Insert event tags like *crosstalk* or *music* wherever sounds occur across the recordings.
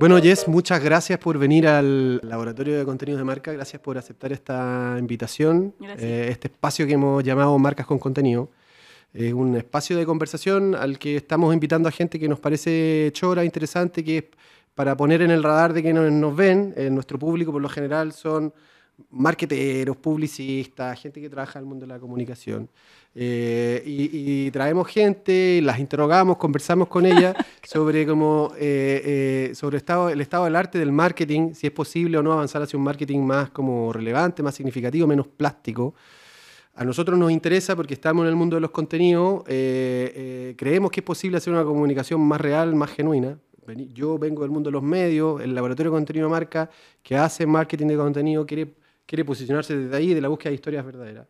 Bueno, Jess, muchas gracias por venir al Laboratorio de Contenidos de Marca. Gracias por aceptar esta invitación, eh, este espacio que hemos llamado Marcas con Contenido. Es un espacio de conversación al que estamos invitando a gente que nos parece chora, interesante, que es para poner en el radar de que nos, nos ven. Eh, nuestro público, por lo general, son marqueteros, publicistas, gente que trabaja en el mundo de la comunicación. Eh, y, traemos gente, las interrogamos, conversamos con ellas *laughs* sobre, cómo, eh, eh, sobre estado, el estado del arte del marketing, si es posible o no avanzar hacia un marketing más como relevante, más significativo, menos plástico. A nosotros nos interesa porque estamos en el mundo de los contenidos, creemos que es posible hacer una comunicación más real, más genuina. Yo vengo del mundo de los medios, el laboratorio de contenido marca que hace marketing de contenido quiere, quiere posicionarse desde ahí, de la búsqueda de historias verdaderas.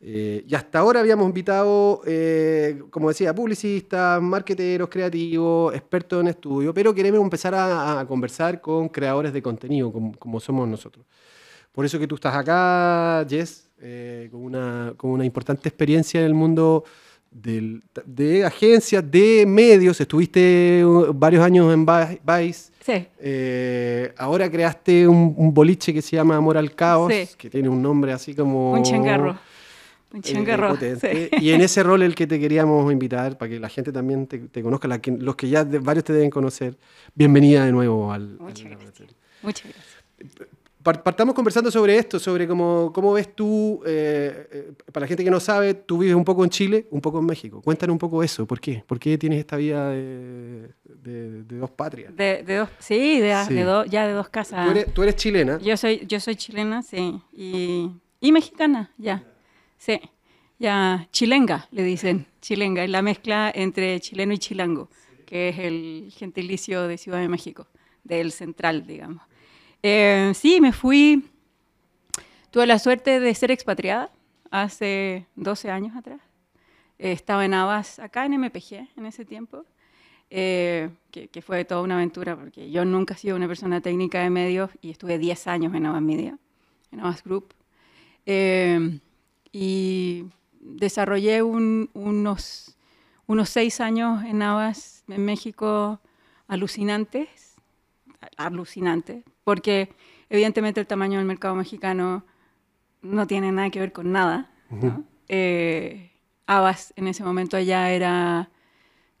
Eh, y hasta ahora habíamos invitado, eh, como decía, publicistas, marqueteros, creativos, expertos en estudio, pero queremos empezar a, conversar con creadores de contenido, como, somos nosotros. Por eso que tú estás acá, Jess, eh, con, una, con, una, importante experiencia en el mundo de agencias, de medios. Estuviste varios años en Vice. Sí. ahora creaste un, boliche que se llama Amor al Caos, que tiene un nombre así como... Un changarro. Eh, y en ese rol el que te queríamos invitar, para que la gente también te, conozca, los que ya varios te deben conocer, bienvenida de nuevo al... Muchas gracias. Muchas gracias. Partamos conversando sobre esto, sobre cómo, cómo ves tú, eh, eh, para la gente que no sabe, tú vives un poco en Chile, un poco en México. Cuéntanos un poco eso, ¿por qué? ¿Por qué tienes esta vida de, dos patrias? De, dos, sí, de, ya de dos casas. ¿Tú eres, chilena. Yo soy, yo soy chilena, sí, y, y mexicana, ya. Sí, ya chilenga le dicen, chilenga, es la mezcla entre chileno y chilango, que es el gentilicio de Ciudad de México, del central, digamos. Eh, sí, me fui, tuve la suerte de ser expatriada hace 12 años atrás. estaba en Avas, acá en MPG en ese tiempo, eh, que, fue toda una aventura, porque yo nunca he sido una persona técnica de medios y estuve 10 años en Avas Media, en Avas Group. Eh, y desarrollé unos, unos seis años en Navas, en México, alucinantes, alucinantes, porque evidentemente el tamaño del mercado mexicano no tiene nada que ver con nada. Eh, Avas en ese momento allá era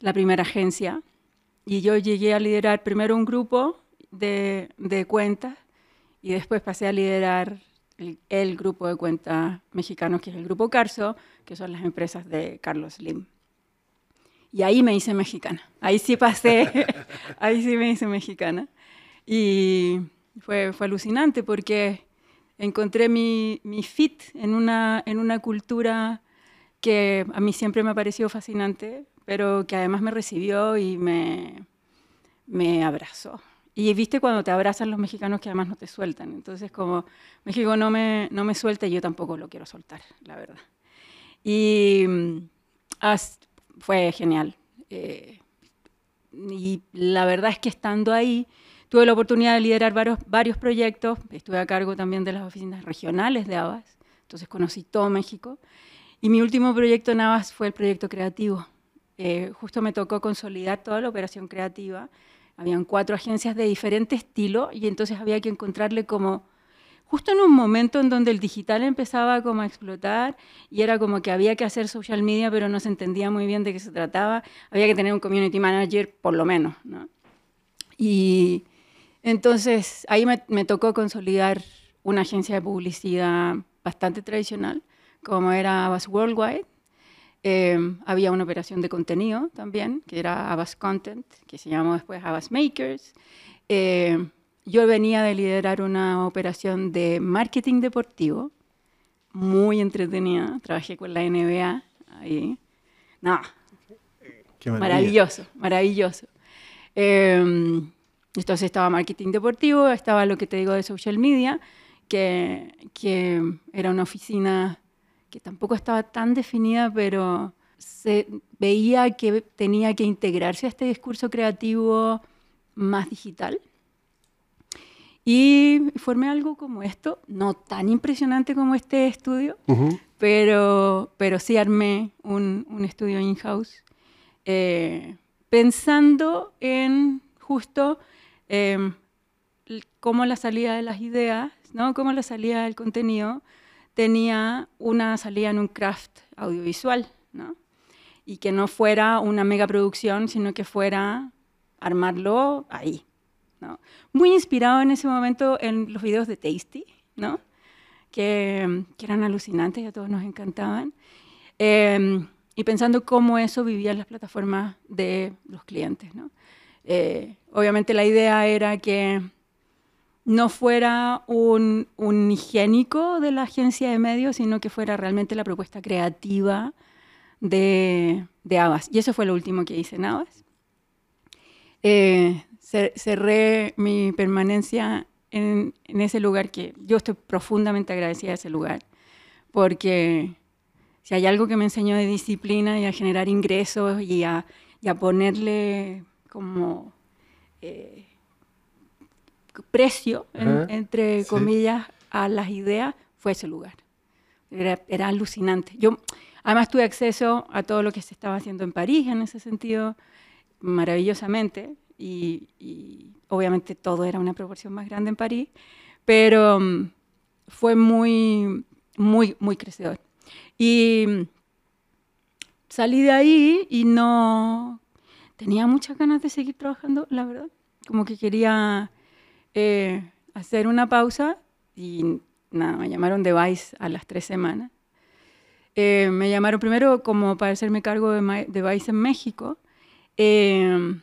la primera agencia y yo llegué a liderar primero un grupo de, de cuentas y después pasé a liderar el, grupo de cuentas mexicanos, que es el Grupo Carso, que son las empresas de Carlos Slim. Y ahí me hice mexicana. Ahí sí pasé, *laughs* ahí sí me hice mexicana. Y fue, fue alucinante porque encontré mi, mi, fit en una, en una cultura que a mí siempre me ha parecido fascinante, pero que además me recibió y me, me abrazó. Y viste cuando te abrazan los mexicanos que además no te sueltan. Entonces, como México no me, no me suelta, yo tampoco lo quiero soltar, la verdad. Y mm, fue genial. Eh, y la verdad es que estando ahí, tuve la oportunidad de liderar varios, varios proyectos. Estuve a cargo también de las oficinas regionales de Abbas. Entonces conocí todo México. Y mi último proyecto en Abbas fue el proyecto creativo. Eh, justo me tocó consolidar toda la operación creativa habían cuatro agencias de diferente estilo y entonces había que encontrarle como justo en un momento en donde el digital empezaba como a explotar y era como que había que hacer social media pero no se entendía muy bien de qué se trataba, había que tener un community manager por lo menos, ¿no? Y entonces ahí me, me tocó consolidar una agencia de publicidad bastante tradicional, como era Abbas Worldwide, Em, había una operación de contenido también, que era Abbas Content, que se llamó después Abbas Makers. Em, yo venía de liderar una operación de marketing deportivo, muy entretenida. Trabajé con la NBA ahí. No, maravilloso, maravilloso. Em, entonces estaba marketing deportivo, estaba lo que te digo de social media, que, que era una oficina que tampoco estaba tan definida, pero se veía que tenía que integrarse a este discurso creativo más digital. Y formé algo como esto, no tan impresionante como este estudio, pero, pero sí armé un, un estudio in-house eh, pensando en justo em, cómo la salida de las ideas, ¿no? cómo la salida del contenido tenía una salida en un craft audiovisual, ¿no? y que no fuera una mega producción, sino que fuera armarlo ahí. ¿no? Muy inspirado en ese momento en los videos de Tasty, ¿no? que, que eran alucinantes y a todos nos encantaban. Eh, y pensando cómo eso vivía en las plataformas de los clientes. ¿no? Eh, obviamente la idea era que no fuera un, un, higiénico de la agencia de medios, sino que fuera realmente la propuesta creativa de, de Abbas. Y eso fue lo último que hice en Abbas. Eh, cerré mi permanencia en, en, ese lugar que yo estoy profundamente agradecida a ese lugar, porque si hay algo que me enseñó de disciplina y a generar ingresos y a, y a ponerle como eh, precio, entre comillas, a las ideas, fue ese lugar. Era, era, alucinante. Yo además tuve acceso a todo lo que se estaba haciendo en París en ese sentido, maravillosamente, y, y obviamente todo era una proporción más grande en París, pero um, fue muy, muy, muy crecedor. Y salí de ahí y no tenía muchas ganas de seguir trabajando, la verdad. Como que quería eh, hacer una pausa y nada, me llamaron de Vice a las tres semanas. Eh, me llamaron primero como para hacerme cargo de, de Vice en México. Eh,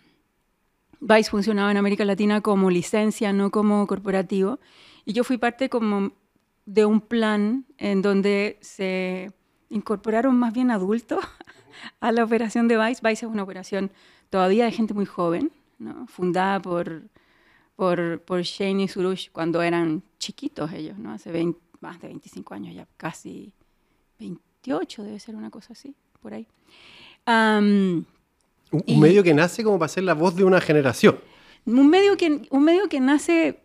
Vice funcionaba en América Latina como licencia, no como corporativo. Y yo fui parte como de un plan en donde se incorporaron más bien adultos a la operación de Vice. Vice es una operación todavía de gente muy joven, ¿no? fundada por, por, por Shane y Surush cuando eran chiquitos ellos, ¿no? hace 20, más de 25 años, ya casi 28 debe ser una cosa así, por ahí. Um, un, un medio que nace como para ser la voz de una generación. Un medio que, un medio que nace,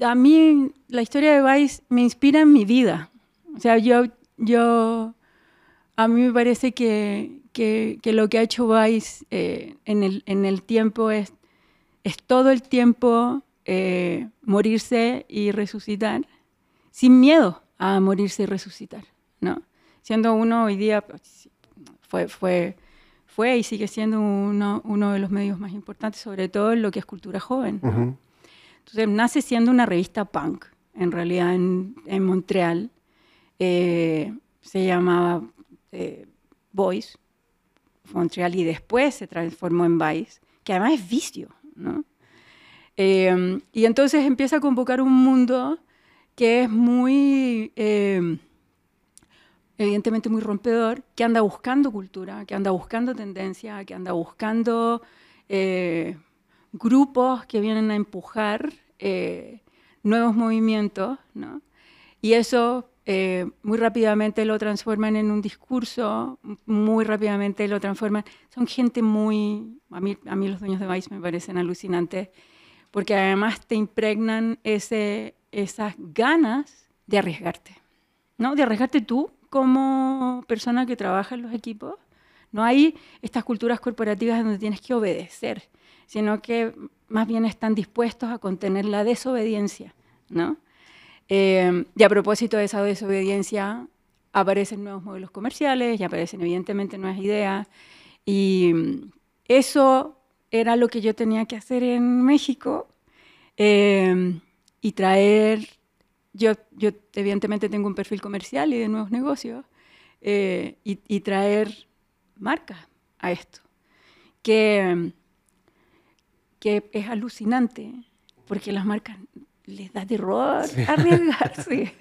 a mí la historia de Vice me inspira en mi vida. O sea, yo yo, a mí me parece que, que, que lo que ha hecho Vice eh, en, el, en, el, tiempo es, es todo el tiempo eh, morirse y resucitar, sin miedo a morirse y resucitar, ¿no? Siendo uno hoy día, pues, fue, fue, fue y sigue siendo uno, uno de los medios más importantes, sobre todo en lo que es cultura joven. ¿no? Uh -huh. Entonces, nace siendo una revista punk, en realidad, en, en Montreal, eh, se llamaba eh, Voice, Montreal, y después se transformó en Vice, que además es vicio, ¿no? Eh, y entonces empieza a convocar un mundo que es muy, eh, evidentemente muy rompedor, que anda buscando cultura, que anda buscando tendencia, que anda buscando eh, grupos que vienen a empujar eh, nuevos movimientos, ¿no? Y eso eh, muy rápidamente lo transforman en un discurso, muy rápidamente lo transforman. Son gente muy, a mí, a mí los dueños de Vice me parecen alucinantes, porque además te impregnan ese, esas ganas de arriesgarte, ¿no? De arriesgarte tú como persona que trabaja en los equipos. No hay estas culturas corporativas donde tienes que obedecer, sino que más bien están dispuestos a contener la desobediencia, ¿no? Eh, y a propósito de esa desobediencia, aparecen nuevos modelos comerciales y aparecen evidentemente nuevas ideas. Y eso era lo que yo tenía que hacer en México eh, y traer, yo, yo evidentemente tengo un perfil comercial y de nuevos negocios, eh, y, y, traer marcas a esto, que, que es alucinante, porque las marcas les da terror sí. *laughs* arriesgarse,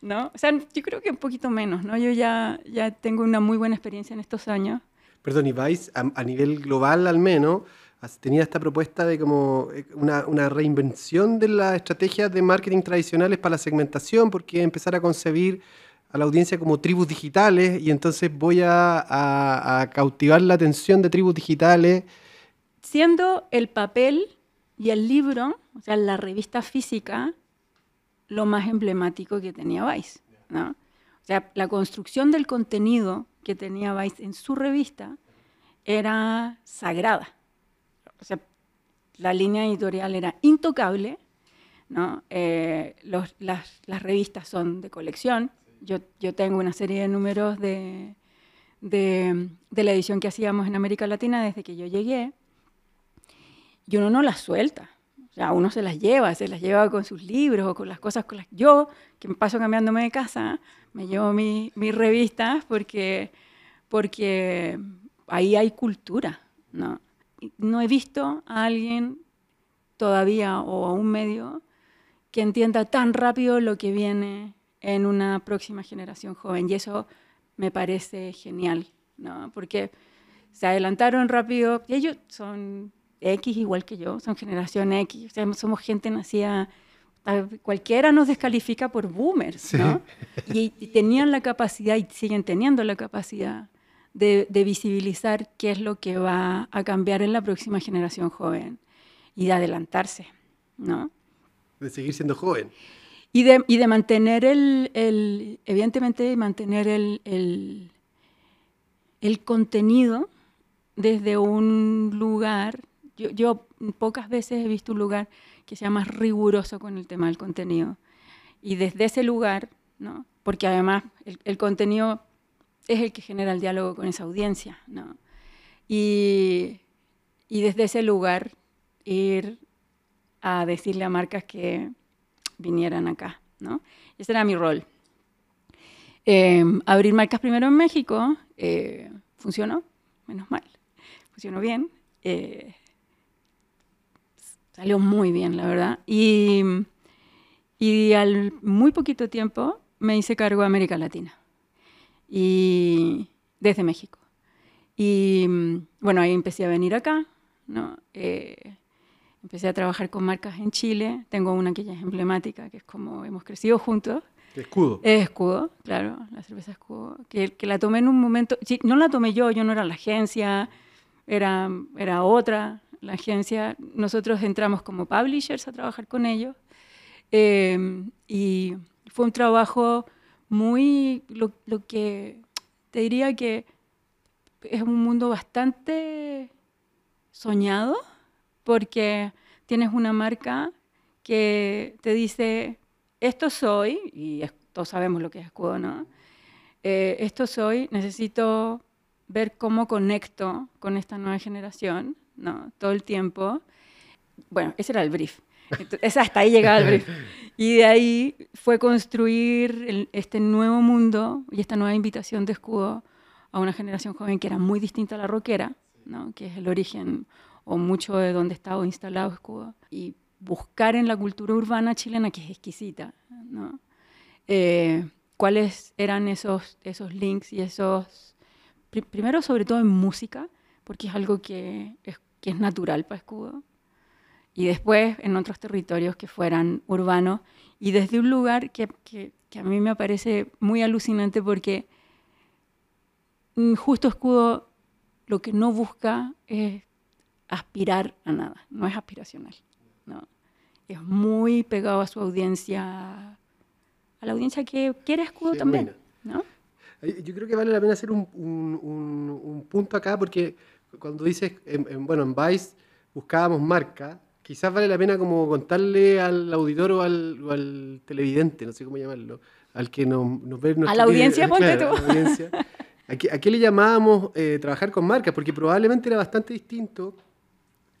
¿no? O sea, yo creo que un poquito menos, ¿no? Yo ya, ya tengo una muy buena experiencia en estos años. Perdón, y Vice, a, a nivel global al menos, tenía esta propuesta de como eh, una, una, reinvención de las estrategias de marketing tradicionales para la segmentación, porque empezar a concebir a la audiencia como tribus digitales y entonces voy a, a, a cautivar la atención de tribus digitales. Siendo el papel y el libro, o sea, la revista física, lo más emblemático que tenía Vice. ¿no? O sea, la construcción del contenido que tenía Vice en su revista era sagrada. O sea, la línea editorial era intocable, ¿no? Eh, las, revistas son de colección. Yo, yo tengo una serie de números de, de, la edición que hacíamos en América Latina desde que yo llegué, y uno no las suelta. O sea, uno se las lleva, se las lleva con sus libros o con las cosas con las yo, que me paso cambiándome de casa, me llevo mis revistas porque, porque ahí hay cultura, ¿no? No he visto a alguien todavía o a un medio que entienda tan rápido lo que viene en una próxima generación joven. Y eso me parece genial, ¿no? Porque se adelantaron rápido, y ellos son X igual que yo, son generación X, somos gente nacida, cualquiera nos descalifica por boomers, ¿no? Y, tenían la capacidad, y siguen teniendo la capacidad, de, de, visibilizar qué es lo que va a cambiar en la próxima generación joven y de adelantarse, ¿no? De seguir siendo joven. Y de, y de mantener el, el, evidentemente, mantener el, el, el, contenido desde un lugar. Yo, pocas veces he visto un lugar que sea más riguroso con el tema del contenido. Y desde ese lugar, ¿no? porque además el, el contenido es el que genera el diálogo con esa audiencia. ¿no? Y, y desde ese lugar ir a decirle a marcas que vinieran acá, ¿no? Ese era mi rol. Em, abrir marcas primero en México eh, funcionó, menos mal, funcionó bien. Eh, salió muy bien, la verdad. Y, y al muy poquito tiempo me hice cargo de América Latina. Y desde México. Y bueno, ahí empecé a venir acá, ¿no? Eh, Empecé a trabajar con marcas en Chile. Tengo una que ya es emblemática, que es como hemos crecido juntos. Escudo. Es escudo, claro, la cerveza escudo. Que, que la tomé en un momento. Sí, no la tomé yo, yo no era la agencia, era, era otra la agencia. Nosotros entramos como publishers a trabajar con ellos. Em, y fue un trabajo muy. Lo, lo que te diría que es un mundo bastante soñado porque tienes una marca que te dice, esto soy, y todos sabemos lo que es escudo, ¿no? Eh, esto soy, necesito ver cómo conecto con esta nueva generación, ¿no? Todo el tiempo. Bueno, ese era el brief. Entonces, hasta ahí llegaba el brief. *laughs* Y de ahí fue construir este nuevo mundo y esta nueva invitación de escudo a una generación joven que era muy distinta a la rockera, ¿no? que es el origen o mucho de donde estaba instalado Escudo, y buscar en la cultura urbana chilena, que es exquisita, ¿no? Eh, cuáles eran esos, esos links y esos, primero sobre todo en música, porque es algo que es, que es natural para Escudo, y después en otros territorios que fueran urbanos, y desde un lugar que, que, que a mí me parece muy alucinante porque mm, justo Escudo lo que no busca es aspirar a nada, no es aspiracional. ¿no? Es muy pegado a su audiencia, a la audiencia que quiere escudo también. ¿no? Yo creo que vale la pena hacer un, un, un, punto acá porque cuando dices, en, bueno, en Vice buscábamos marca, quizás vale la pena como contarle al auditor o al, o al televidente, no sé cómo llamarlo, al que nos, nos ve... *laughs* A la audiencia, ponte tú. ¿A qué, ¿A qué, le llamábamos eh, trabajar con marcas? Porque probablemente era bastante distinto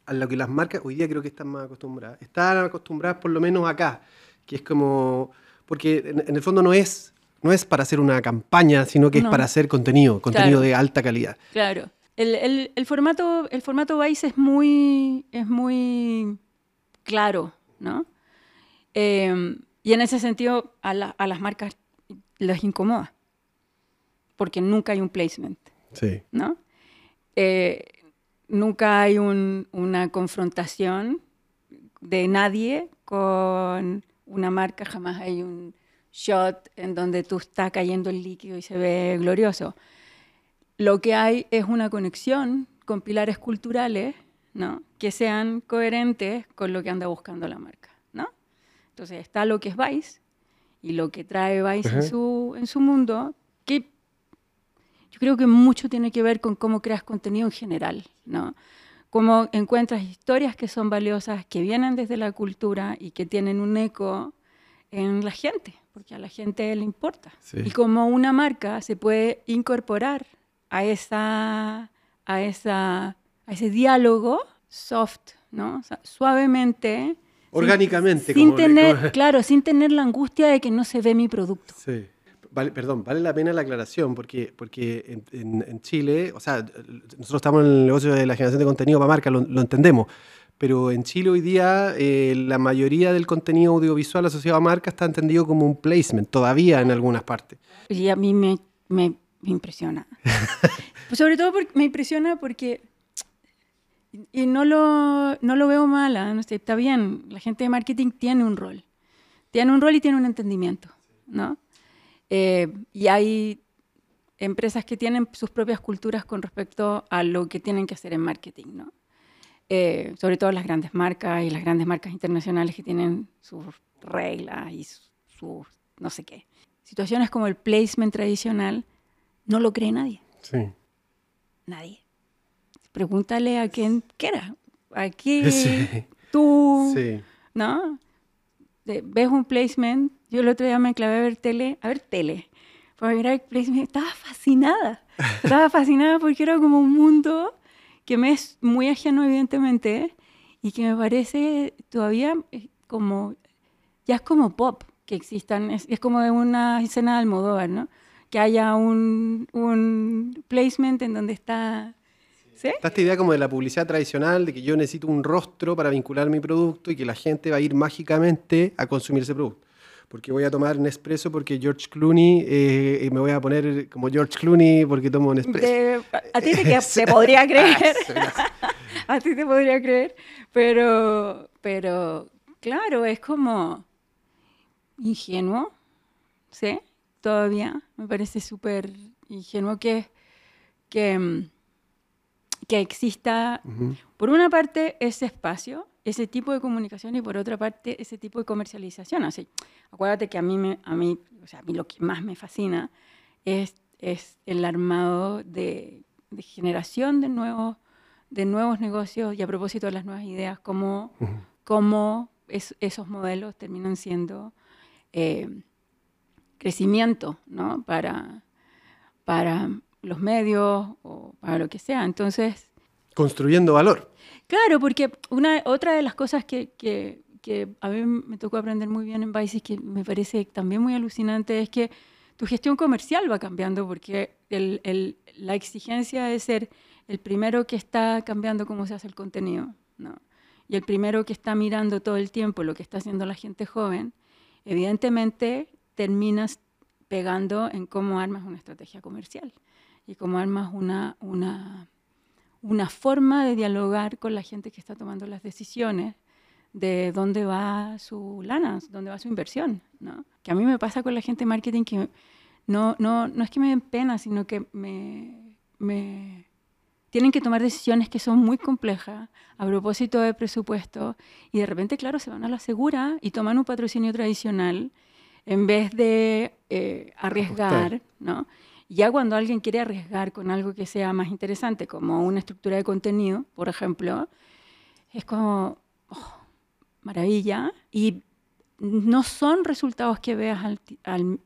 a lo que las marcas hoy día creo que están más acostumbradas. Están acostumbradas por lo menos acá, que es como, porque en, el fondo no es, no es para hacer una campaña, sino que es para hacer contenido, contenido de alta calidad. Claro. El, el, el, formato, el formato Vice es muy, es muy claro, ¿no? Em, y en ese sentido a, a, las marcas les incomoda, porque nunca hay un placement, sí. ¿no? Eh, nunca hay una confrontación de nadie con una marca, jamás hay un shot en donde tú está cayendo el líquido y se ve glorioso. Lo que hay es una conexión con pilares culturales ¿no? que sean coherentes con lo que anda buscando la marca. ¿no? Entonces está lo que es Vice y lo que trae Vice en, su, en su mundo, yo creo que mucho tiene que ver con cómo creas contenido en general, ¿no? cómo encuentras historias que son valiosas, que vienen desde la cultura y que tienen un eco en la gente, porque a la gente le importa. Y cómo una marca se puede incorporar a, esa, a, esa, a ese diálogo soft, ¿no? suavemente. Orgánicamente. Sin, tener, *laughs* claro, sin tener la angustia de que no se ve mi producto. Sí. Vale, perdón, vale la pena la aclaración, porque, porque en, Chile, o sea, nosotros estamos en el negocio de la generación de contenido para marca, lo, entendemos, pero en Chile hoy día eh, la mayoría del contenido audiovisual asociado a marca está entendido como un placement, todavía en algunas partes. Y a mí me, me, impresiona. *laughs* pues sobre todo porque, me impresiona porque, y no lo, no lo veo mal, no está bien, la gente de marketing tiene un rol, tiene un rol y tiene un entendimiento, ¿no? Eh, y hay empresas que tienen sus propias culturas con respecto a lo que tienen que hacer en marketing, ¿no? Eh, sobre todo las grandes marcas y las grandes marcas internacionales que tienen sus reglas y sus, no sé qué. Situaciones como el placement tradicional no lo cree nadie. Sí. Nadie. Pregúntale a quien quiera. Aquí *laughs* tú, sí. ¿no? ves un placement yo el otro día me clavé a ver tele, a ver tele, para mirar me estaba fascinada. *laughs* Estaba fascinada porque era como un mundo que me es muy ajeno, evidentemente, y que me parece todavía eh, como, ya es como pop que existan, es, como de una escena de Almodóvar, ¿no? Que haya un, un placement en donde está ¿Sí? Está esta idea como de la publicidad tradicional, de que yo necesito un rostro para vincular mi producto y que la gente va a ir mágicamente a consumir ese producto porque voy a tomar Nespresso porque George Clooney, eh, y me voy a poner como George Clooney porque tomo Nespresso. a ti te, *laughs* podría creer. *laughs* *laughs* a ti te podría creer, pero, pero claro, es como ingenuo, ¿sí? Todavía me parece súper ingenuo que, que, que exista, por una parte, ese espacio ese tipo de comunicación y por otra parte ese tipo de comercialización. Así, acuérdate que a mí, me, a mí, o sea, a mí lo que más me fascina es, es el armado de, de generación de nuevos, de nuevos negocios y a propósito de las nuevas ideas, cómo, cómo esos modelos terminan siendo eh, crecimiento ¿no? para, para los medios o para lo que sea. Entonces... Construyendo valor. Claro, porque una, otra de las cosas que, que, que, a mí me tocó aprender muy bien en Vice y que me parece también muy alucinante es que tu gestión comercial va cambiando porque el, el, la exigencia de ser el primero que está cambiando cómo se hace el contenido, ¿no? y el primero que está mirando todo el tiempo lo que está haciendo la gente joven, evidentemente terminas pegando en cómo armas una estrategia comercial y cómo armas una, una una forma de dialogar con la gente que está tomando las decisiones de dónde va su lana, dónde va su inversión. ¿no? Que a mí me pasa con la gente marketing que no, no, no es que me den pena, sino que me, me tienen que tomar decisiones que son muy complejas a propósito de presupuesto y de repente, claro, se van a la segura y toman un patrocinio tradicional en vez de eh, arriesgar, ¿no? Ya cuando alguien quiere arriesgar con algo que sea más interesante, como una estructura de contenido, por ejemplo, es como, oh, maravilla. Y no son resultados que veas al, al,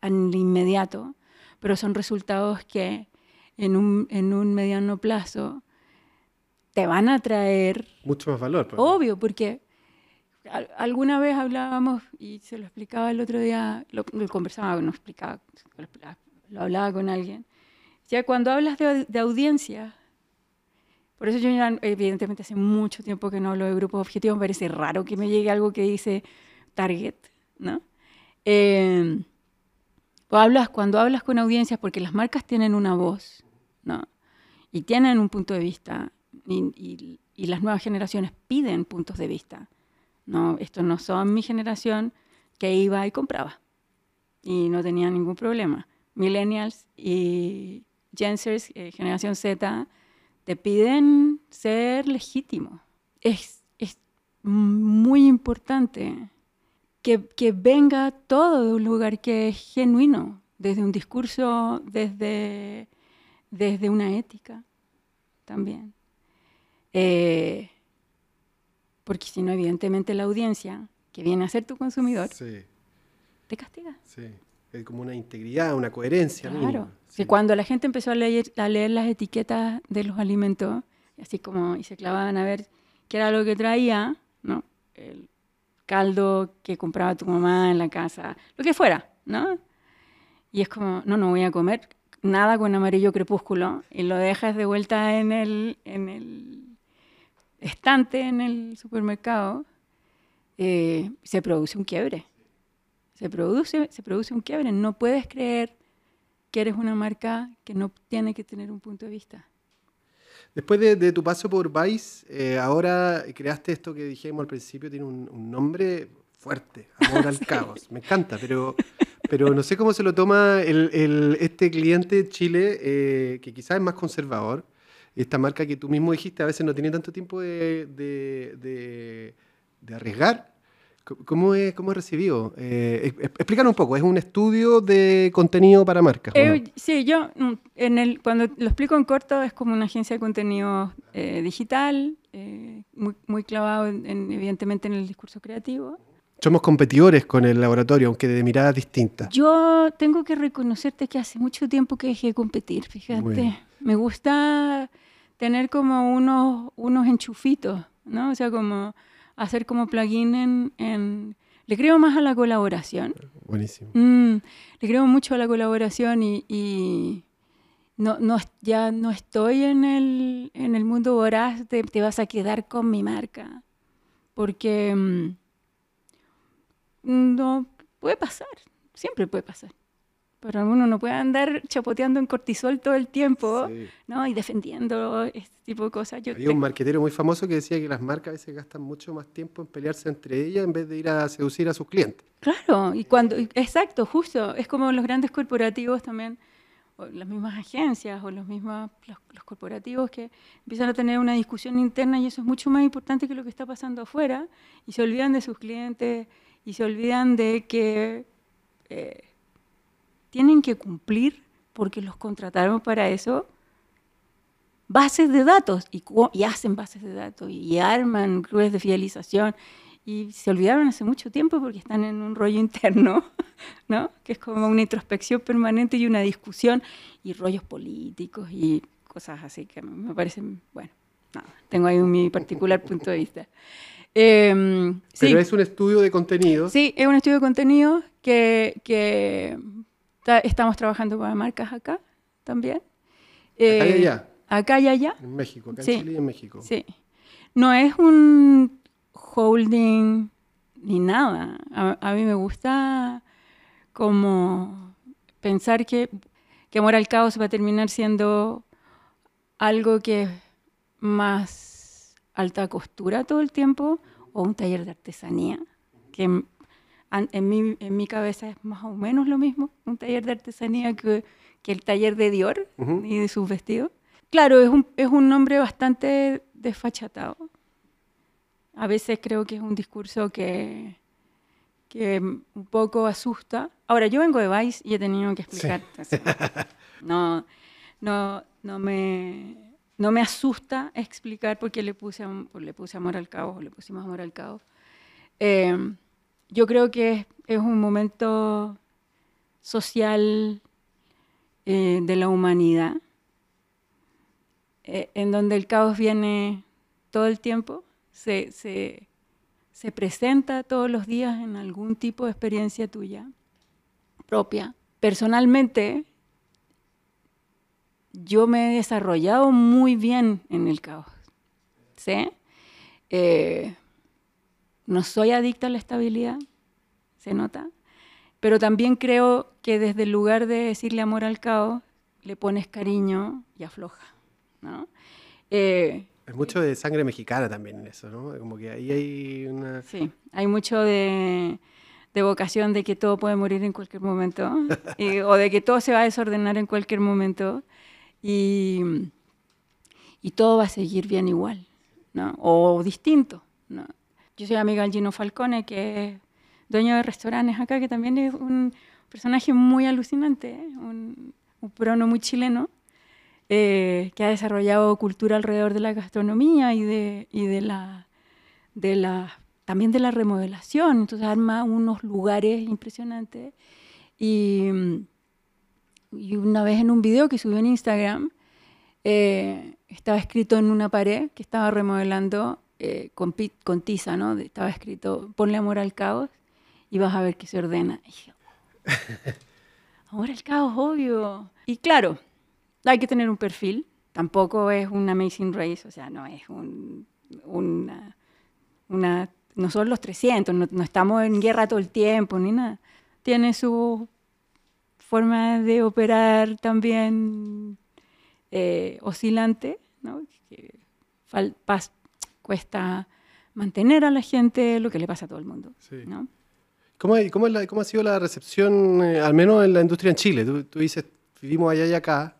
al, inmediato, pero son resultados que en un, en un mediano plazo te van a traer... Mucho más valor. Pues. Obvio, porque alguna vez hablábamos y se lo explicaba el otro día, lo, lo conversaba, no explicaba, lo hablaba con alguien, ya cuando hablas de, audiencia, por eso yo evidentemente hace mucho tiempo que no hablo de grupos objetivos, me parece raro que me llegue algo que dice target, ¿no? Eh, hablas, cuando hablas con audiencias, porque las marcas tienen una voz, ¿no? Y tienen un punto de vista, y, y, las nuevas generaciones piden puntos de vista, ¿no? Estos no son mi generación que iba y compraba, y no tenía ningún problema millennials y gensers, eh, generación Z, te piden ser legítimo. Es, muy importante que, que, venga todo de un lugar que es genuino, desde un discurso, desde, desde una ética también. Eh, porque si no, evidentemente la audiencia que viene a ser tu consumidor te castiga. Sí, es como una integridad, una coherencia. Claro, que cuando la gente empezó a leer, a leer las etiquetas de los alimentos, así como y se clavaban a ver qué era lo que traía, ¿no? El caldo que compraba tu mamá en la casa, lo que fuera, ¿no? Y es como, no, no voy a comer nada con amarillo crepúsculo y lo dejas de vuelta en el, en el estante en el supermercado, eh, se produce un quiebre. Se produce, se produce un quiebre. No puedes creer que eres una marca que no tiene que tener un punto de vista. Después de, tu paso por Vice, eh, ahora creaste esto que dijimos al principio, tiene un, nombre fuerte, Amor al *laughs* Caos. Me encanta, pero, pero no sé cómo se lo toma el, este cliente Chile, eh, que quizás es más conservador, esta marca que tú mismo dijiste a veces no tiene tanto tiempo de, de, de, arriesgar. ¿Cómo es, cómo es recibido? Eh, explícanos un poco, ¿es un estudio de contenido para marcas? Eh, sí, yo mm, en el, cuando lo explico en corto es como una agencia de contenido eh, digital, eh, muy, muy clavado en, evidentemente en el discurso creativo. Somos competidores con el laboratorio, aunque de miradas distintas. Yo tengo que reconocerte que hace mucho tiempo que dejé de competir, fíjate. Me gusta tener como unos, unos enchufitos, ¿no? O sea, como hacer como plugin en, Le creo más a la colaboración. Buenísimo. Mm, le creo mucho a la colaboración y, no, no, ya no estoy en el, en el mundo voraz de te vas a quedar con mi marca. Porque mm, no puede pasar, siempre puede pasar. Pero uno no puede andar chapoteando en cortisol todo el tiempo, ¿no? Y defendiendo este tipo de cosas. Hay un marquetero muy famoso que decía que las marcas a veces gastan mucho más tiempo en pelearse entre ellas en vez de ir a seducir a sus clientes. Claro, y cuando, exacto, justo, es como los grandes corporativos también, o las mismas agencias o los mismos los, corporativos que empiezan a tener una discusión interna y eso es mucho más importante que lo que está pasando afuera y se olvidan de sus clientes y se olvidan de que... Eh, tienen que cumplir, porque los contrataron para eso, bases de datos y, hacen bases de datos y arman clubes de fidelización y se olvidaron hace mucho tiempo porque están en un rollo interno, *laughs* ¿no? que es como una introspección permanente y una discusión y rollos políticos y cosas así que me parecen, bueno, tengo ahí mi particular punto de vista. Em, Pero es un estudio de contenido. Sí, es un estudio de contenido que, que estamos trabajando con marcas acá también. acá y eh, allá. Acá y allá. En México, acá en Chile y en México. Sí. No es un holding ni nada. A, mí me gusta como pensar que, que Amor al Caos va a terminar siendo algo que es más alta costura todo el tiempo o un taller de artesanía que en mi, en mi cabeza es más o menos lo mismo, un taller de artesanía que, que el taller de Dior y de sus vestidos. Claro, es un, es un nombre bastante desfachatado. A veces creo que es un discurso que, que un poco asusta. Ahora, yo vengo de Vice y he tenido que explicar. *laughs* no, no, no, me, no me asusta explicar por qué le puse, le puse amor al caos o le pusimos amor al caos. Eh, yo creo que es, un momento social eh, de la humanidad, eh, en donde el caos viene todo el tiempo, se, se, presenta todos los días en algún tipo de experiencia tuya propia. Personalmente, yo me he desarrollado muy bien en el caos. ¿sí? Eh, no soy adicta a la estabilidad, se nota, pero también creo que desde el lugar de decirle amor al caos, le pones cariño y afloja. ¿no? Eh, hay mucho de sangre mexicana también en eso, ¿no? Como que ahí hay una... Sí, hay mucho de, vocación de que todo puede morir en cualquier momento, *laughs* o de que todo se va a desordenar en cualquier momento, y, y todo va a seguir bien igual, ¿no? O distinto. Yo soy amiga del Gino Falcone, que es dueño de restaurantes acá, que también es un personaje muy alucinante, ¿eh? un, un, muy chileno. eh, que ha desarrollado cultura alrededor de la gastronomía y de, y de la, de la, también de la remodelación. Entonces arma unos lugares impresionantes. Y, y una vez en un video que subió en Instagram, eh, estaba escrito en una pared que estaba remodelando eh, con, con, tiza, ¿no? Estaba escrito, ponle amor al caos y vas a ver que se ordena. *laughs* amor al caos, obvio. Y claro, hay que tener un perfil. Tampoco es un Amazing Race, o sea, no es un, una, una, no son los 300, no, no estamos en guerra todo el tiempo, ni nada. Tiene su forma de operar también eh, oscilante, ¿no? que cuesta mantener a la gente lo que le pasa a todo el mundo. ¿no? ¿Cómo, cómo, ¿Cómo, ha sido la recepción, eh, al menos en la industria en Chile? Tú, tú, dices, vivimos allá y acá.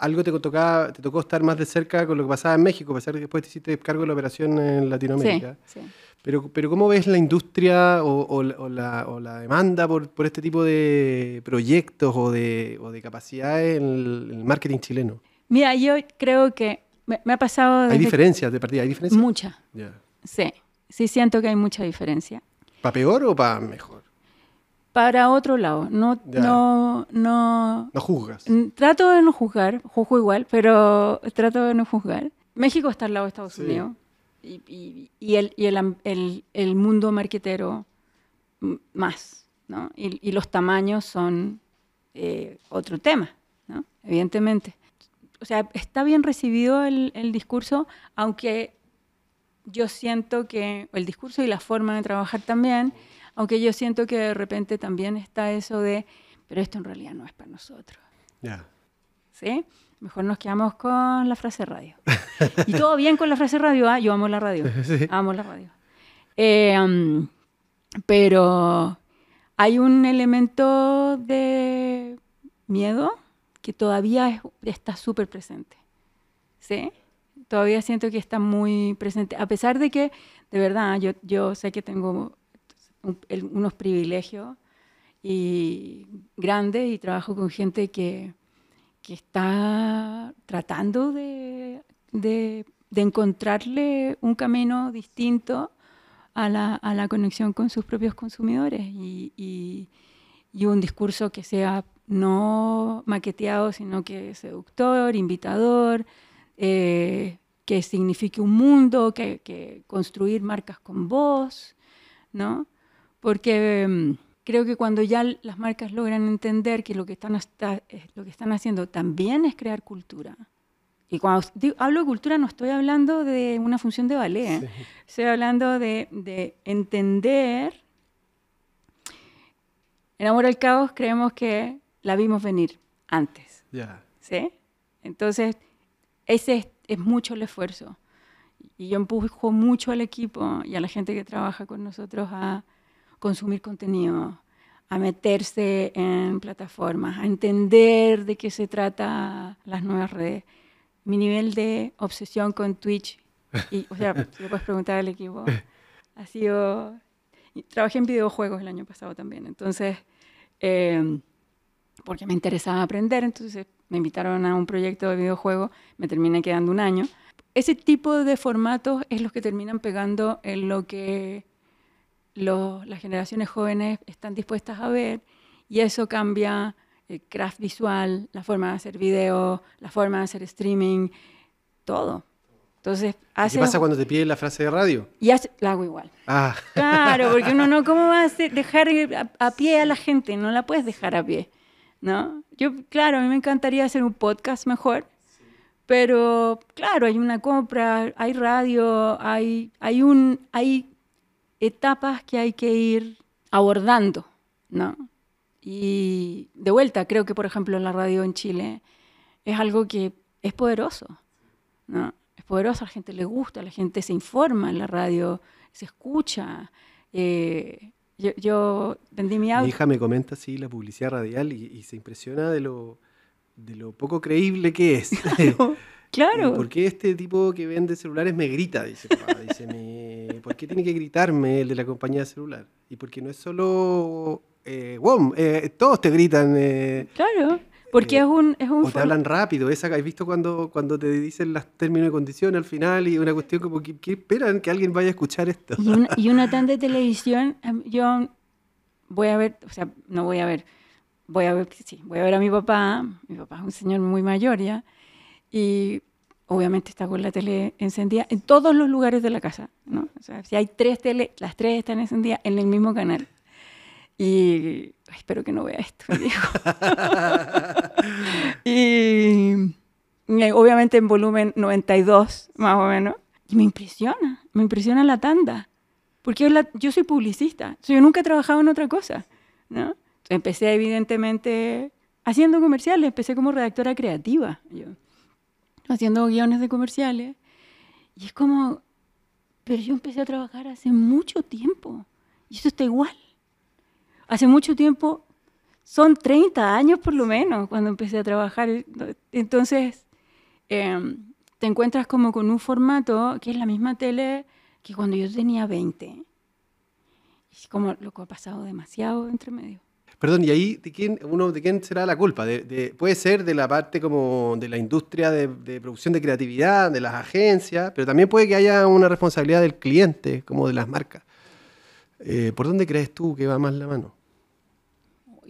Algo te, tocaba, te tocó estar más de cerca con lo que pasaba en México, a pesar de que después te hiciste cargo de la operación en Latinoamérica. Sí, sí. Pero, pero ¿cómo ves la industria o, o, la, o la, demanda por, por, este tipo de proyectos o de, de capacidades en el marketing chileno? Mira, yo creo que me, ha pasado... ¿Hay diferencias de partida? ¿Hay diferencias? Mucha. Sí, sí siento que hay mucha diferencia. ¿Para peor o para mejor? Para otro lado. No, no, no... No juzgas. Trato de no juzgar, juzgo igual, pero trato de no juzgar. México está al lado de Estados Unidos y, y, el, y el, el, el, mundo marquetero más, ¿no? Y, los tamaños son eh, otro tema, ¿no? Evidentemente o sea, está bien recibido el, discurso, aunque yo siento que, el discurso y la forma de trabajar también, aunque yo siento que de repente también está eso de, pero esto en realidad no es para nosotros. Ya. ¿Sí? Mejor nos quedamos con la frase radio. y todo bien con la frase radio, ¿ah? yo amo la radio. *laughs* Amo la radio. Eh, um, pero hay un elemento de miedo que todavía está súper presente. ¿Sí? Todavía siento que está muy presente, a pesar de que, de verdad, yo, yo sé que tengo unos privilegios y grandes y trabajo con gente que, que está tratando de, de, encontrarle un camino distinto a la, a la, conexión con sus propios consumidores y, y, un discurso que sea no maqueteado, sino que seductor, invitador, eh, que signifique un mundo, que, construir marcas con voz, ¿no? Porque mm, creo que cuando ya las marcas logran entender que lo que están, eh, lo que están haciendo también es crear cultura, y cuando hablo de cultura no estoy hablando de una función de ballet, ¿eh? estoy hablando de, de, entender. En Amor al Caos creemos que la vimos venir antes. ¿Sí? Entonces, ese es, mucho el esfuerzo. Y yo empujo mucho al equipo y a la gente que trabaja con nosotros a consumir contenido, a meterse en plataformas, a entender de qué se trata las nuevas redes. Mi nivel de obsesión con Twitch, y, o sea, si *laughs* le puedes preguntar al equipo, ha sido... Trabajé en videojuegos el año pasado también, entonces... Eh, porque me interesaba aprender, entonces me invitaron a un proyecto de videojuego, me terminé quedando un año. Ese tipo de formatos es los que terminan pegando en lo que las generaciones jóvenes están dispuestas a ver y eso cambia el craft visual, la forma de hacer video, la forma de hacer streaming, todo. Entonces, ¿Qué pasa cuando te piden la frase de radio? Y la hago igual. Ah. Claro, porque uno no, *laughs* ¿cómo va a dejar a pie a la gente? No la puedes dejar a pie. ¿no? Yo, claro, a mí me encantaría hacer un podcast mejor, pero claro, hay una compra, hay radio, hay, hay, un, hay etapas que hay que ir abordando, ¿no? Y de vuelta, creo que, por ejemplo, la radio en Chile es algo que es poderoso, ¿no? Es poderoso, a la gente le gusta, la gente se informa en la radio, se escucha. Eh, yo, yo vendí mi auto. Mi hija me comenta así la publicidad radial y, se impresiona de lo, de lo poco creíble que es. *laughs* *laughs* Claro. ¿Por qué este tipo que vende celulares me grita? Dice Dice, ¿por qué tiene que gritarme el de la compañía de celular? Y porque no es solo eh, WOM, eh, todos te gritan. Eh, claro. Porque es un... Es un o te hablan rápido, esa, ¿has visto cuando, cuando te dicen los términos y condiciones al final y una cuestión como, que esperan que alguien vaya a escuchar esto? Y una, y una *laughs* tan de televisión, em, yo voy a ver, o sea, no voy a ver, voy a ver, sí, voy a ver a mi papá, mi papá es un señor muy mayor ya, y obviamente está con la tele encendida en todos los lugares de la casa, ¿no? O sea, si hay tres tele, las tres están encendidas en el mismo canal. Y espero que no vea esto, me dijo. *laughs* y, obviamente en volumen 92, más o menos. Y me impresiona, me impresiona la tanda. Porque yo, soy publicista, yo nunca he trabajado en otra cosa, ¿no? Empecé evidentemente haciendo comerciales, empecé como redactora creativa, yo, haciendo guiones de comerciales. Y es como, pero yo empecé a trabajar hace mucho tiempo y eso está igual hace mucho tiempo, son 30 años por lo menos cuando empecé a trabajar. Entonces, em, te encuentras como con un formato que es la misma tele que cuando yo tenía 20. Es como lo que ha pasado demasiado entre medio. Perdón, ¿y ahí de quién, uno, de quién será la culpa? De, puede ser de la parte como de la industria de, producción de creatividad, de las agencias, pero también puede que haya una responsabilidad del cliente, como de las marcas. Eh, ¿Por dónde crees tú que va más la mano?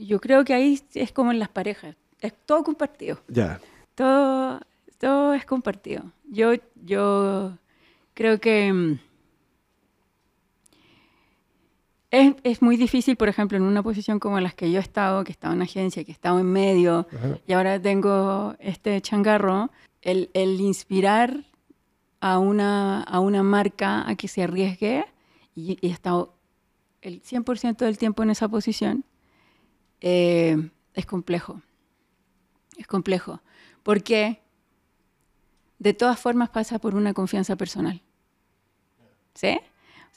yo creo que ahí es como en las parejas, es todo compartido. Ya. Todo, todo es compartido. Yo, yo creo que mm, es, es, muy difícil, por ejemplo, en una posición como las que yo he estado, que he estado en agencia, que he estado en medio, y ahora tengo este changarro, el, el inspirar a una, a una marca a que se arriesgue, y, y he estado el 100% del tiempo en esa posición, eh, es complejo. Es complejo. Porque de todas formas pasa por una confianza personal. ¿Sí?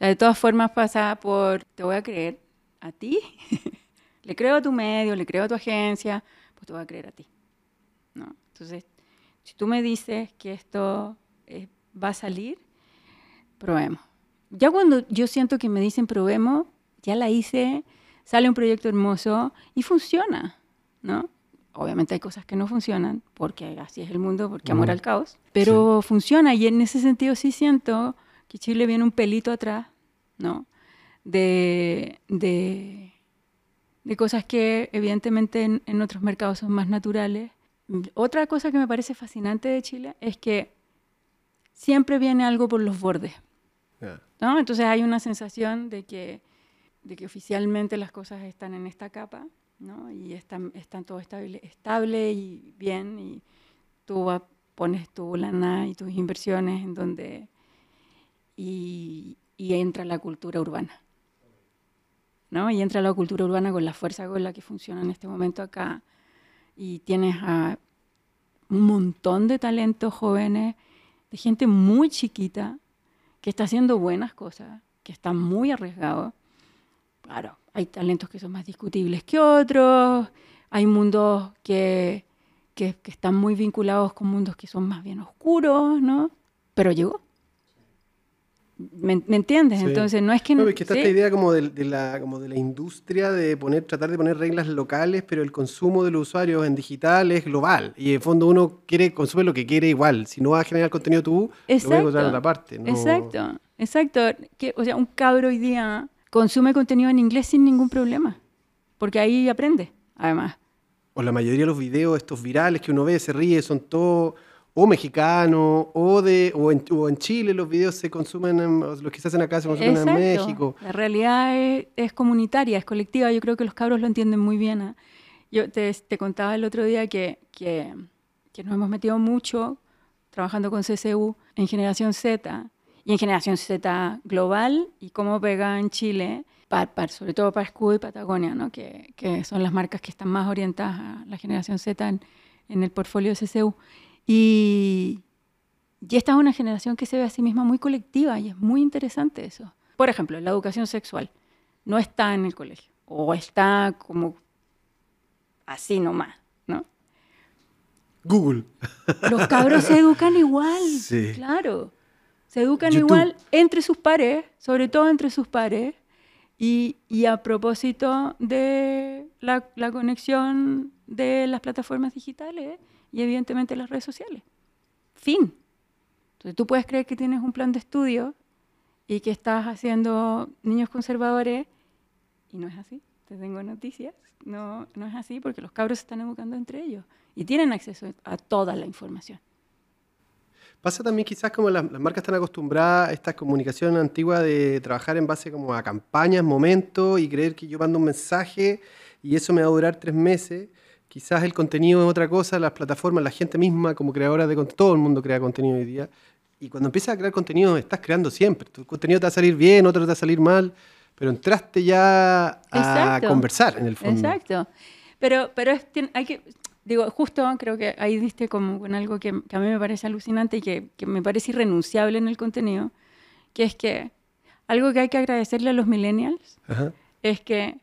De todas formas pasa por, te voy a creer a ti, *laughs* le creo a tu medio, le creo a tu agencia, pues te voy a creer a ti. ¿no? Entonces, si tú me dices que esto eh, va a salir, probemos. Ya cuando yo siento que me dicen probemos, ya la hice, sale un proyecto hermoso y funciona, ¿no? Obviamente hay cosas que no funcionan, porque así es el mundo, porque amor al caos, pero funciona y en ese sentido sí siento que Chile viene un pelito atrás, ¿no? De, de, cosas que evidentemente en, otros mercados son más naturales. Otra cosa que me parece fascinante de Chile es que siempre viene algo por los bordes, ¿no? Entonces hay una sensación de que de que oficialmente las cosas están en esta capa, ¿no? Y están, están todo estable, estable y bien, y tú pones tu lana y tus inversiones en donde... Y, y entra la cultura urbana. ¿no? Y entra la cultura urbana con la fuerza con la que funciona en este momento acá. Y tienes a un montón de talentos jóvenes, de gente muy chiquita, que está haciendo buenas cosas, que está muy arriesgado claro, hay talentos que son más discutibles que otros, hay mundos que, que, están muy vinculados con mundos que son más bien oscuros, ¿no? Pero llegó. ¿Me, entiendes? Entonces, no es que... No, es que está esta idea como de, la, como de la industria de poner, tratar de poner reglas locales, pero el consumo de los usuarios en digital es global. Y en fondo uno quiere consumir lo que quiere igual. Si no vas a generar contenido tú, exacto, lo voy a encontrar en otra parte. Exacto, exacto. Que, o sea, un cabro hoy día consume contenido en inglés sin ningún problema, porque ahí aprende, además. O la mayoría de los videos, estos virales que uno ve, se ríe, son todos o mexicanos, o, de, o, en, Chile los videos se consumen, los que se hacen acá se consumen en México. La realidad es, comunitaria, es colectiva, yo creo que los cabros lo entienden muy bien. ¿ah? Yo te, contaba el otro día que, que, que nos hemos metido mucho trabajando con CCU en Generación Z, y en Generación Z global y cómo pega en Chile, sobre todo para Escudo y Patagonia, ¿no? que, que, son las marcas que están más orientadas a la Generación Z en, en el portfolio de CCU. Y, y esta es una generación que se ve a sí misma muy colectiva y es muy interesante eso. Por ejemplo, la educación sexual no está en el colegio o está como así nomás, ¿no? Google. Los cabros se educan igual, *laughs* sí. claro. Se educan igual entre sus pares, sobre todo entre sus pares. Y, y a propósito de la, la, conexión de las plataformas digitales y evidentemente las redes sociales. Fin. Entonces tú puedes creer que tienes un plan de estudio y que estás haciendo niños conservadores y no es así. Te tengo noticias. No, no es así porque los cabros se están educando entre ellos y tienen acceso a toda la información. Pasa también quizás como las, marcas están acostumbradas a esta comunicación antigua de trabajar en base como a campañas, momentos y creer que yo mando un mensaje y eso me va a durar tres meses. Quizás el contenido es otra cosa, las plataformas, la gente misma como creadora de contenido, todo el mundo crea contenido hoy día. Y cuando empiezas a crear contenido, estás creando siempre. Tu contenido te va a salir bien, otro te va a salir mal, pero entraste ya a conversar en el fondo. Exacto. Pero, pero hay que, digo, justo creo que ahí diste como con algo que, a mí me parece alucinante y que, me parece irrenunciable en el contenido, que es que algo que hay que agradecerle a los millennials es que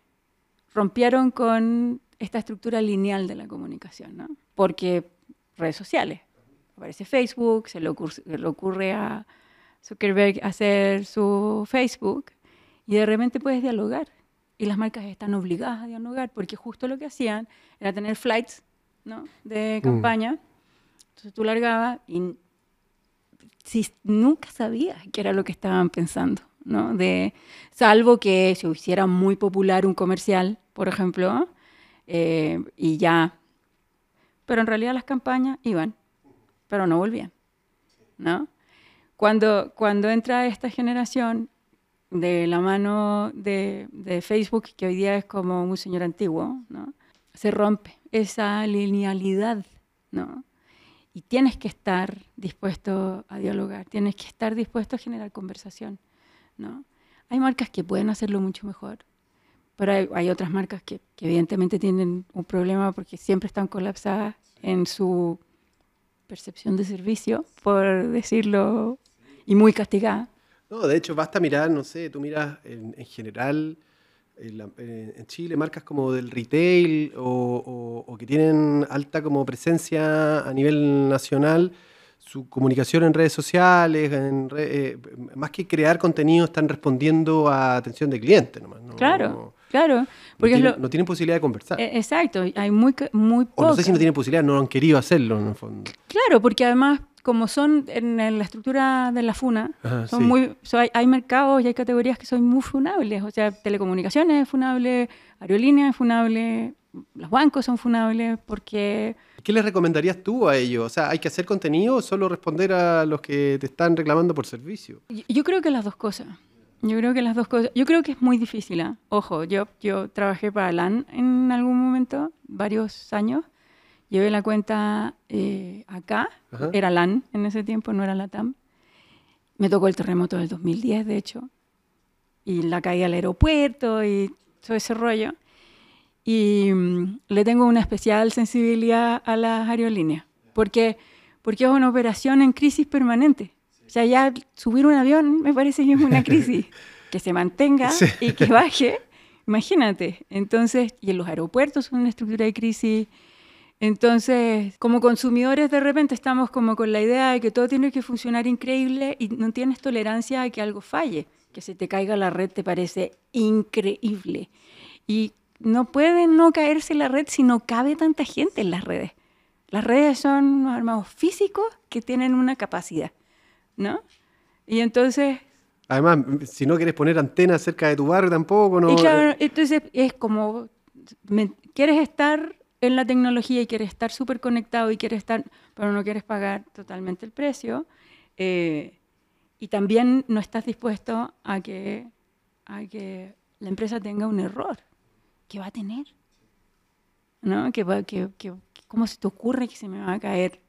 rompieron con esta estructura lineal de la comunicación, ¿no? Porque redes sociales, aparece Facebook, se le ocurre, a Zuckerberg hacer su Facebook y de repente puedes dialogar y las marcas están obligadas a dialogar porque justo lo que hacían era tener flights de mm. campaña. Entonces tú largabas y si, nunca sabías qué era lo que estaban pensando, ¿no? De, salvo que se hiciera muy popular un comercial, por ejemplo, eh, y ya. Pero en realidad las campañas iban, pero no volvían, ¿no? Cuando, cuando entra esta generación de la mano de, de, Facebook, que hoy día es como un señor antiguo, ¿no? se rompe esa linealidad, ¿no? Y tienes que estar dispuesto a dialogar, tienes que estar dispuesto a generar conversación, ¿no? Hay marcas que pueden hacerlo mucho mejor, pero hay, otras marcas que, evidentemente tienen un problema porque siempre están colapsadas en su percepción de servicio, por decirlo, y muy castigadas. No, de hecho, basta mirar, no sé, tú miras en, en general en Chile marcas como del retail o, que tienen alta como presencia a nivel nacional, su comunicación en redes sociales, eh, más que crear contenido, están respondiendo a atención de cliente. claro, claro. Porque no, tienen, posibilidad de conversar. E, exacto, hay muy, muy O no sé si no tienen posibilidad, no han querido hacerlo en el fondo. Claro, porque además como son en la estructura de la FUNA, son muy, hay, mercados y hay categorías que son muy funables. O sea, telecomunicaciones es funable, aerolíneas es funable, los bancos son funables porque... ¿Qué les recomendarías tú a ellos? O sea, ¿hay que hacer contenido o solo responder a los que te están reclamando por servicio? Yo, creo que las dos cosas. Yo creo que las dos cosas. Yo creo que es muy difícil. ¿eh? Ojo, yo, yo trabajé para LAN en algún momento, varios años, Llevé la cuenta eh, acá, era LAN en ese tiempo, no era LATAM. Me tocó el terremoto del 2010, de hecho, y la caída al aeropuerto y todo ese rollo. Y mm, le tengo una especial sensibilidad a las aerolíneas, porque, porque es una operación en crisis permanente. O sea, ya subir un avión me parece que es una *laughs* crisis. que se mantenga y que baje, imagínate. Entonces, y en los aeropuertos son una estructura de crisis entonces, como consumidores de repente estamos como con la idea de que todo tiene que funcionar increíble y no tienes tolerancia a que algo falle, que se te caiga la red te parece increíble. Y no puede no caerse la red si no cabe tanta gente en las redes. Las redes son unos armados físicos que tienen una capacidad, ¿no? Y entonces... Además, si no quieres poner antenas cerca de tu barrio tampoco, ¿no? Y claro, entonces es como, quieres estar en la tecnología y quieres estar súper conectado y quieres estar, pero no quieres pagar totalmente el precio. Eh, y también no estás dispuesto a que, a que la empresa tenga un error. que va a tener? ¿No? Que, que, que, ¿Cómo se te ocurre que se me va a caer?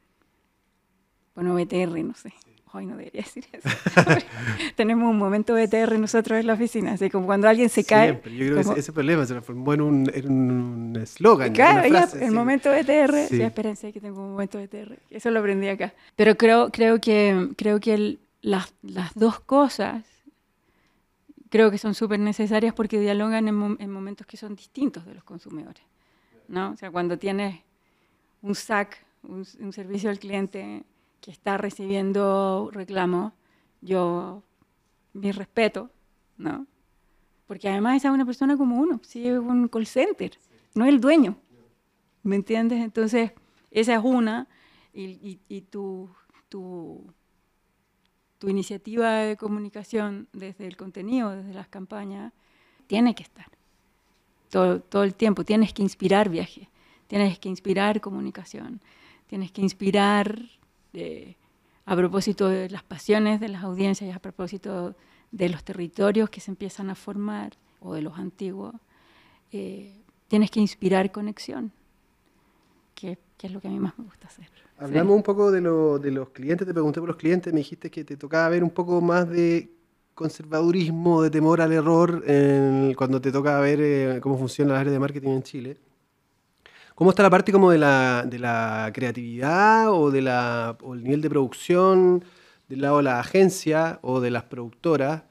Bueno, BTR, no sé. Hoy no debería decir eso. *laughs* Tenemos un momento BTR nosotros en la oficina, así como cuando alguien se cae. Siempre. Yo creo que ese, problema se transformó en un eslogan. Claro, ya, el momento BTR. Sí. espérense que tengo un momento BTR. Eso lo aprendí acá. Pero creo, creo que, creo que las, las dos cosas creo que son súper necesarias porque dialogan en, en, momentos que son distintos de los consumidores. ¿no? O sea, cuando tienes un SAC, un, un servicio al cliente que está recibiendo reclamos, yo, mi respeto, ¿no? Porque además es una persona como uno, sí, es un call center, no el dueño, ¿Me entiendes? Entonces, esa es una. Y, y, tu, tu, tu, iniciativa de comunicación desde el contenido, desde las campañas, tiene que estar. Todo, todo el tiempo. Tienes que inspirar viaje, tienes que inspirar comunicación, tienes que inspirar a propósito de las pasiones de las audiencias y a propósito de los territorios que se empiezan a formar o de los antiguos. Eh, tienes que inspirar conexión, que, que, es lo que a mí más me gusta hacer. Hablamos un poco de, lo, de, los clientes, te pregunté por los clientes, me dijiste que te tocaba ver un poco más de conservadurismo, de temor al error, cuando te toca ver eh, cómo funciona la área de marketing en Chile. ¿Cómo está la parte como de la, de la creatividad o, de la, o el nivel de producción del lado de la agencia o de las productoras?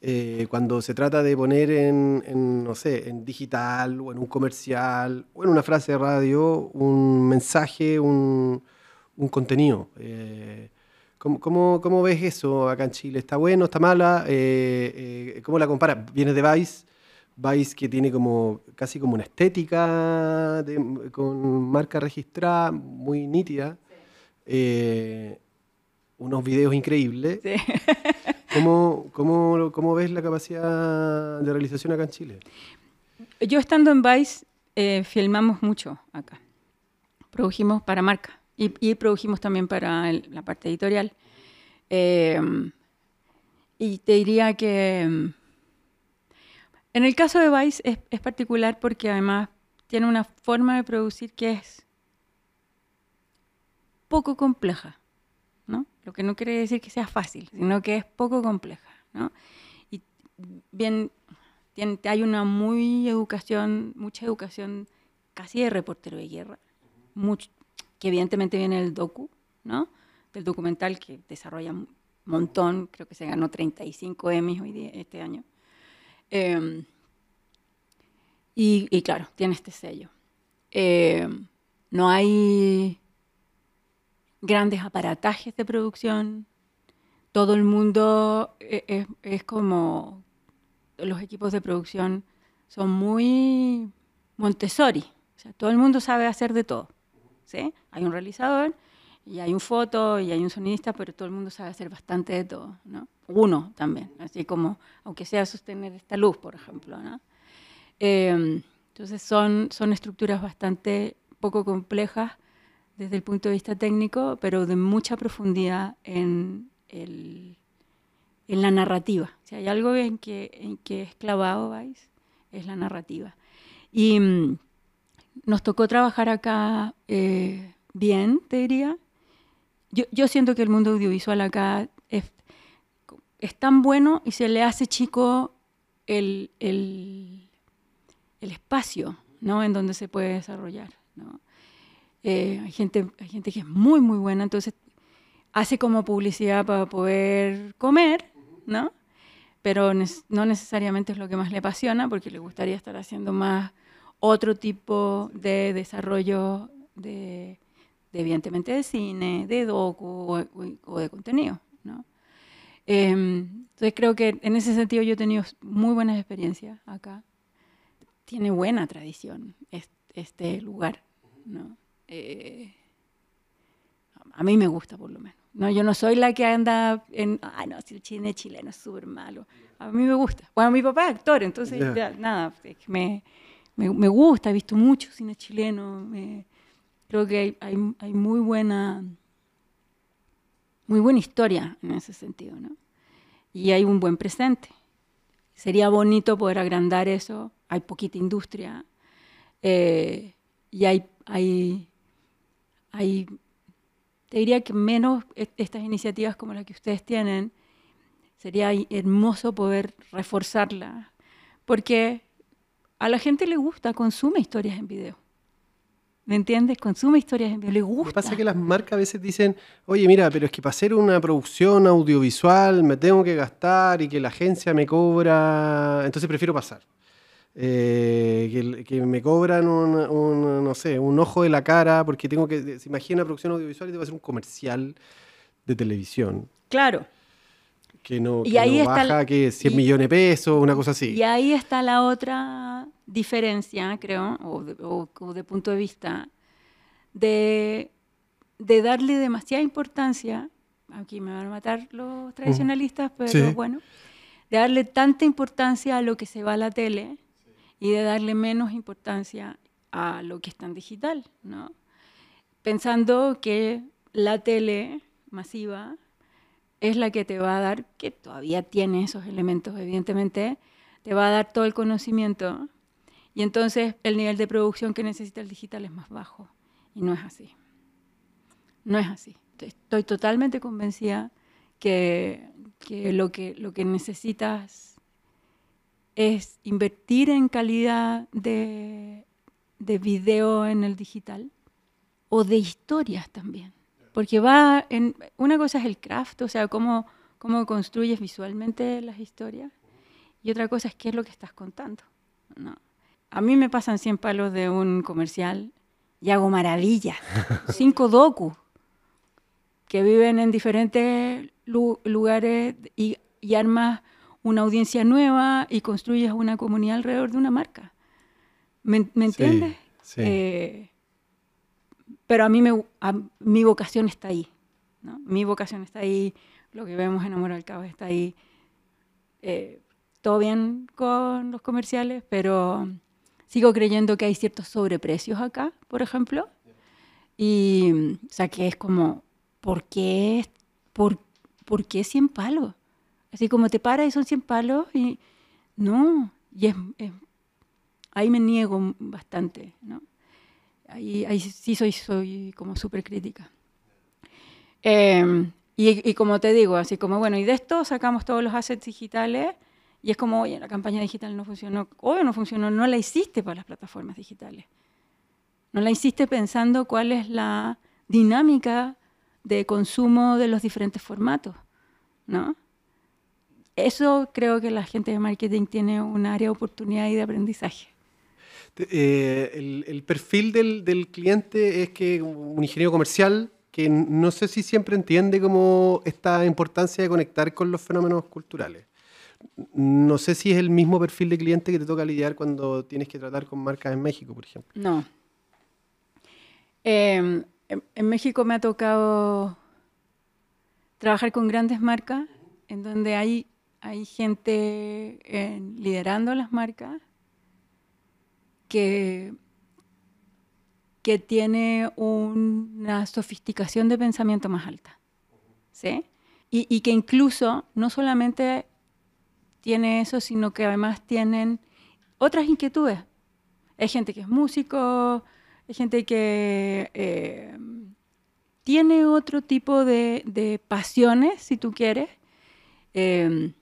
Eh, cuando se trata de poner en, no sé, en digital o en un comercial o en una frase de radio un mensaje, un, un contenido. Eh, ¿cómo, cómo, ves eso acá en Chile? ¿Está bueno? ¿Está mala? Eh, eh, ¿Cómo la comparas? Vienes de Vice, Vice que tiene como casi como una estética con marca registrada muy nítida. unos videos increíbles. *laughs* ¿Cómo, cómo, cómo, ves la capacidad de realización acá en Chile? Yo estando en Vice, filmamos mucho acá. Produjimos para marca. Y, produjimos también para la parte editorial. Em, y te diría que em, en el caso de Vice es, particular porque además tiene una forma de producir que es poco compleja, ¿no? Lo que no quiere decir que sea fácil, sino que es poco compleja, ¿no? Y bien, hay una muy educación, mucha educación casi de reportero de guerra, que evidentemente viene del docu, ¿no? Del documental que desarrolla un montón, creo que se ganó 35 Emmys hoy este año. Em, y, claro, tiene este sello. Em, no hay grandes aparatajes de producción. Todo el mundo es, e, es, como los equipos de producción son muy Montessori. O sea, todo el mundo sabe hacer de todo. Hay un realizador y hay un foto y hay un sonidista, pero todo el mundo sabe hacer bastante de todo, ¿no? Uno también, así como, aunque sea sostener esta luz, por ejemplo, ¿no? Em, entonces son, son estructuras bastante poco complejas desde el punto de vista técnico, pero de mucha profundidad en, el, en la narrativa. Si hay algo en que, en que es clavado, ¿vais? es la narrativa. Y mm, nos tocó trabajar acá eh, bien, te diría. Yo, siento que el mundo audiovisual acá es, tan bueno y se le hace chico el, espacio ¿no? en donde se puede desarrollar. Eh, hay, gente, hay gente que es muy, muy buena, entonces hace como publicidad para poder comer, ¿no? pero no necesariamente es lo que más le apasiona porque le gustaría estar haciendo más otro tipo de desarrollo de, evidentemente de cine, de docu o, de contenido. ¿no? Em, entonces creo que en ese sentido yo he tenido muy buenas experiencias acá. Tiene buena tradición este, lugar. ¿no? Eh, a mí me gusta por lo menos. No, yo no soy la que anda en, ay no, si el cine chileno es súper malo. A mí me gusta. Bueno, mi papá es actor, entonces ya, nada, me, me, gusta, he visto mucho cine chileno, creo que hay, muy buena muy buena historia en ese sentido, ¿no? Y hay un buen presente. Sería bonito poder agrandar eso. Hay poquita industria eh, y hay, hay, te diría que menos estas iniciativas como las que ustedes tienen, sería hermoso poder reforzarla, porque a la gente le gusta, consume historias en video. ¿Me entiendes? Consume historias en video, le gusta. Lo que pasa es que las marcas a veces dicen, oye, mira, pero es que para hacer una producción audiovisual me tengo que gastar y que la agencia me cobra, entonces prefiero pasar. Eh, que, me cobran un, no sé, un ojo de la cara porque tengo que, se imagina una producción audiovisual y te va a hacer un comercial de televisión. Claro. Que no, y ahí baja que 100 millones de pesos, una cosa así. Y ahí está la otra diferencia, creo, o de, punto de vista, de, de, darle demasiada importancia, aquí me van a matar los tradicionalistas, pero bueno, de darle tanta importancia a lo que se va a la tele y de darle menos importancia a lo que está en digital, ¿no? Pensando que la tele masiva es la que te va a dar, que todavía tiene esos elementos, evidentemente, te va a dar todo el conocimiento y entonces el nivel de producción que necesita el digital es más bajo. Y no es así. No es así. Estoy totalmente convencida que, lo, que lo que necesitas es invertir en calidad de, de video en el digital o de historias también. Porque va en. Una cosa es el craft, o sea, cómo, cómo construyes visualmente las historias, y otra cosa es qué es lo que estás contando. ¿no? A mí me pasan 100 palos de un comercial y hago maravillas. *laughs* Cinco docu que viven en diferentes lugares y, y armas una audiencia nueva y construyes una comunidad alrededor de una marca. ¿Me, entiendes? Sí, eh, pero a mí me, mi vocación está ahí. ¿no? Mi vocación está ahí, lo que vemos en Amor al Cabo está ahí. Eh, todo bien con los comerciales, pero sigo creyendo que hay ciertos sobreprecios acá, por ejemplo. Y, o sea, que es como, ¿por qué, por, ¿por qué 100 palos? Así como te paras y son 100 palos y no, y es, ahí me niego bastante, ¿no? Ahí, sí soy, soy como súper crítica. Em, y, como te digo, así como, bueno, y de esto sacamos todos los assets digitales y es como, oye, la campaña digital no funcionó, oye, no funcionó, no la hiciste para las plataformas digitales. No la hiciste pensando cuál es la dinámica de consumo de los diferentes formatos, ¿no? Eso creo que la gente de marketing tiene un área de oportunidad y de aprendizaje. Eh, el, perfil del, cliente es que un ingeniero comercial que no sé si siempre entiende como esta importancia de conectar con los fenómenos culturales. No sé si es el mismo perfil de cliente que te toca lidiar cuando tienes que tratar con marcas en México, por ejemplo. No. Em, en, México me ha tocado trabajar con grandes marcas en donde hay, hay gente liderando las marcas que, que tiene una sofisticación de pensamiento más alta. ¿sí? Y, que incluso no solamente tiene eso, sino que además tienen otras inquietudes. Hay gente que es músico, hay gente que eh, tiene otro tipo de, pasiones, si tú quieres, eh,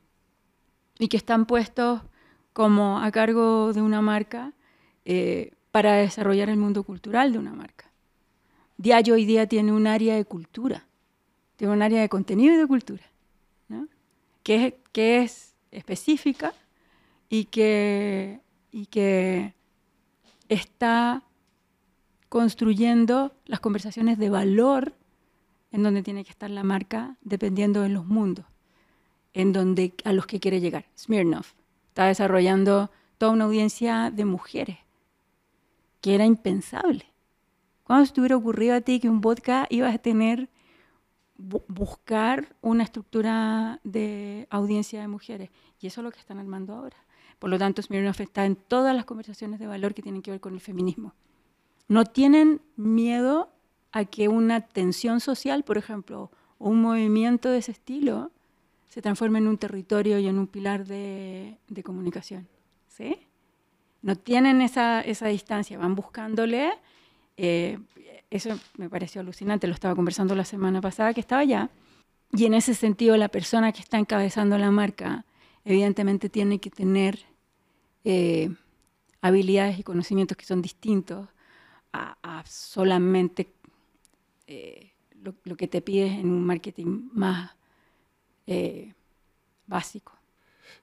y que están puestos como a cargo de una marca eh, para desarrollar el mundo cultural de una marca. Diario hoy día tiene un área de cultura, tiene un área de contenido y de cultura, que, es, que es específica y que, y que está construyendo las conversaciones de valor en donde tiene que estar la marca dependiendo de los mundos, en donde a los que quiere llegar. Smirnoff está desarrollando toda una audiencia de mujeres que era impensable. ¿Cuándo se te hubiera ocurrido a ti que un vodka ibas a tener, buscar una estructura de audiencia de mujeres? Y eso es lo que están armando ahora. Por lo tanto, Smirnoff está en todas las conversaciones de valor que tienen que ver con el feminismo. No tienen miedo a que una tensión social, por ejemplo, o un movimiento de ese estilo, se transforme en un territorio y en un pilar de, de comunicación. ¿Sí? No tienen esa, esa distancia, van buscándole. Eh, eso me pareció alucinante, lo estaba conversando la semana pasada que estaba allá. Y en ese sentido, la persona que está encabezando la marca, evidentemente tiene que tener eh, habilidades y conocimientos que son distintos a, solamente eh, lo, que te pides en un marketing más básico.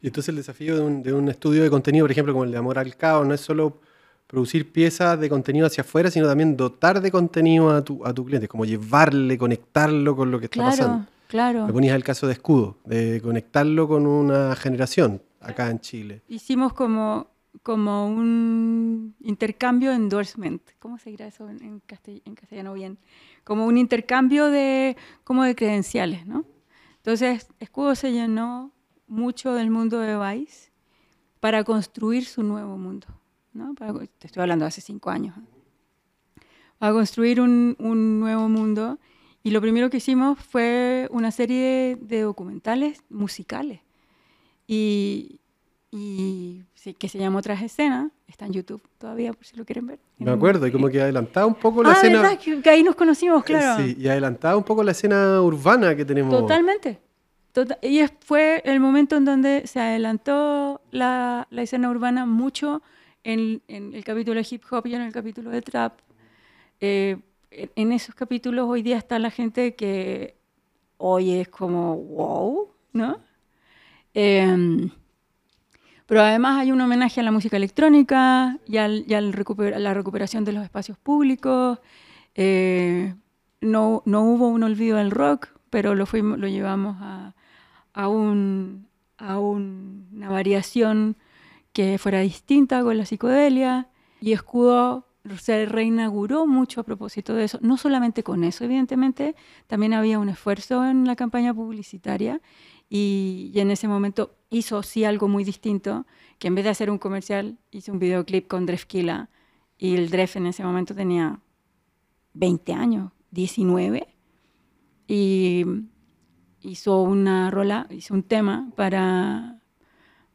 Y entonces el desafío de un, estudio de contenido, por ejemplo, como el de Amor al Caos, no es solo producir piezas de contenido hacia afuera, sino también dotar de contenido a tu, a tu cliente, como llevarle, conectarlo con lo que está pasando. Claro. Me ponías el caso de escudo, de conectarlo con una generación acá en Chile. Hicimos como, como un intercambio endorsement. ¿Cómo se dirá eso en, castellano bien? Como un intercambio de, como de credenciales, ¿no? Entonces, Escudo se llenó mucho del mundo de Vice para construir su nuevo mundo. ¿no? te estoy hablando de hace cinco años. Para construir un, un nuevo mundo y lo primero que hicimos fue una serie de documentales musicales. Y, y que se llama Otras Escenas, está en YouTube todavía por si lo quieren ver. Me acuerdo, y como que adelantaba un poco la ah, escena. ¿verdad? Que, ahí nos conocimos, claro. Sí, y adelantaba un poco la escena urbana que tenemos. Totalmente. Tota-, y fue el momento en donde se adelantó la, la escena urbana mucho en, en, el capítulo de hip hop y en el capítulo de trap. Eh, en esos capítulos hoy día está la gente que hoy es como, wow, ¿no? Em, pero además hay un homenaje a la música electrónica y, al, a la recuperación de los espacios públicos. Eh, no, no, hubo un olvido del rock, pero lo, fuimos, lo llevamos a, a, un, a una variación que fuera distinta con la psicodelia. Y Escudo se reinauguró mucho a propósito de eso. No solamente con eso, evidentemente, también había un esfuerzo en la campaña publicitaria y, en ese momento hizo sí algo muy distinto, que en vez de hacer un comercial, hizo un videoclip con Drefkila y el Dref en ese momento tenía 20 años, 19, y hizo una rola, hizo un tema para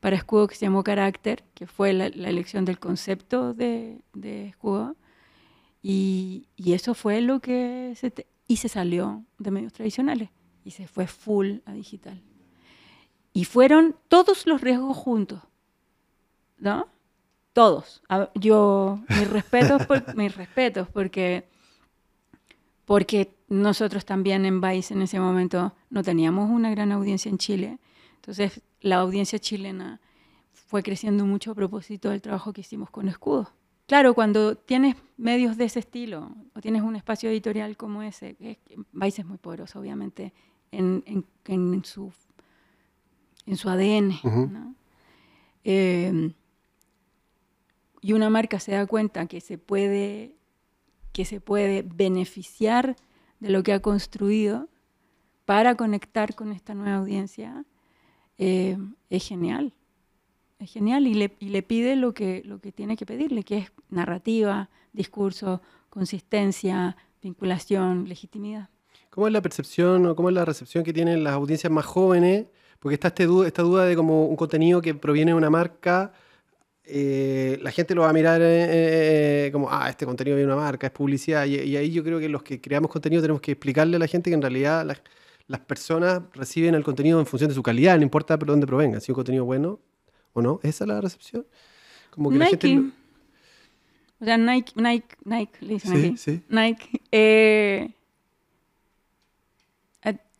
para Escudo que se llamó Carácter, que fue la, elección del concepto de, Escudo. Y, eso fue lo que se... y se salió de medios tradicionales y se fue full a digital. Y fueron todos los riesgos juntos, ¿no? Todos. Yo, mis respetos, *laughs* mis respetos, porque, porque nosotros también en Vice en ese momento no teníamos una gran audiencia en Chile. Entonces la audiencia chilena fue creciendo mucho a propósito del trabajo que hicimos con Escudo. Claro, cuando tienes medios de ese estilo o tienes un espacio editorial como ese, Vice es muy poderoso, obviamente, en, su, en su ADN. Eh, y una marca se da cuenta que se puede que se puede beneficiar de lo que ha construido para conectar con esta nueva audiencia, eh, es genial. Es genial y le, y pide lo que, lo que tiene que pedirle, que es narrativa, discurso, consistencia, vinculación, legitimidad. ¿Cómo es la percepción o cómo es la recepción que tienen las audiencias más jóvenes? Porque está este esta duda de como un contenido que proviene de una marca, eh, la gente lo va a mirar eh, como, ah, este contenido viene de una marca, es publicidad, y, y, ahí yo creo que los que creamos contenido tenemos que explicarle a la gente que en realidad la, las personas reciben el contenido en función de su calidad, no importa por dónde provenga, si es un contenido bueno o no. ¿Esa es la recepción? Como que Nike. la gente... O sea, Nike, Nike, Nike, le dicen aquí. Sí. Nike. Eh,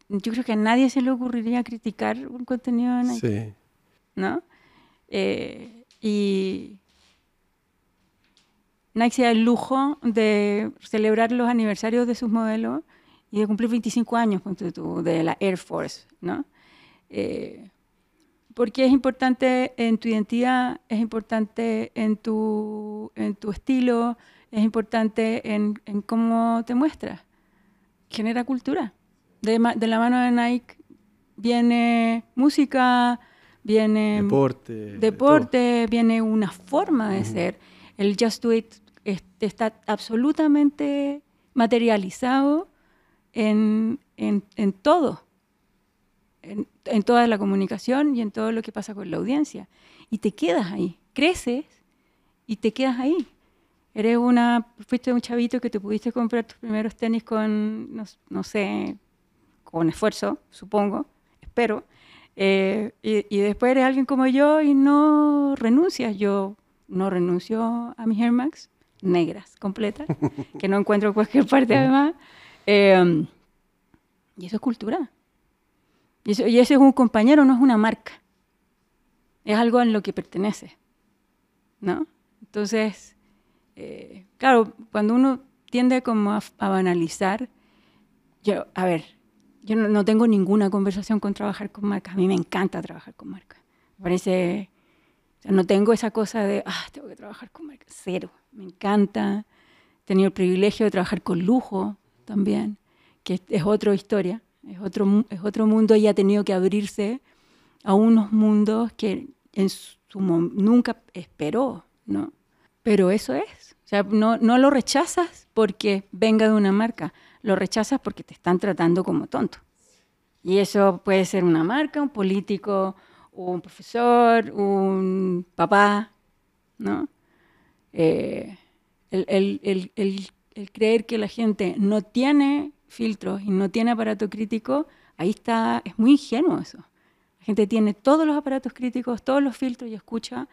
yo creo que a nadie se le ocurriría criticar un contenido de Nike. Sí. ¿No? Eh, y Nike se da el lujo de celebrar los aniversarios de sus modelos y de cumplir 25 años de la Air Force, ¿no? Eh, porque es importante en tu identidad, es importante en tu, en tu estilo, es importante en, en cómo te muestras. Genera cultura. De, de, la mano de Nike viene música, viene deporte, deporte viene una forma de ser. El Just Do It está absolutamente materializado en, en, todo, en, en, toda la comunicación y en todo lo que pasa con la audiencia. Y te quedas ahí, creces y te quedas ahí. Eres una, fuiste un chavito que te pudiste comprar tus primeros tenis con, no, sé, con esfuerzo, supongo, espero. Eh, y, y, después eres alguien como yo y no renuncias. Yo no renuncio a mis Air Max negras, completas, que no encuentro en cualquier parte además. Em, y eso es cultura. Y, eso, ese es un compañero, no es una marca. Es algo en lo que pertenece. ¿No? Entonces, eh, claro, cuando uno tiende como a, banalizar, yo, a ver, yo no, tengo ninguna conversación con trabajar con marcas. A mí me encanta trabajar con marcas. Me parece, no tengo esa cosa de, ah, tengo que trabajar con marcas. Cero. Me encanta. He tenido el privilegio de trabajar con lujo también, que es otra historia, es otro, es otro mundo y ha tenido que abrirse a unos mundos que en su, nunca esperó, ¿no? Pero eso es. O sea, no, no lo rechazas porque venga de una marca, lo rechazas porque te están tratando como tonto. Y eso puede ser una marca, un político, un profesor, un papá, ¿no? Eh, el, el, creer que la gente no tiene filtros y no tiene aparato crítico, ahí está, es muy ingenuo eso. La gente tiene todos los aparatos críticos, todos los filtros y escucha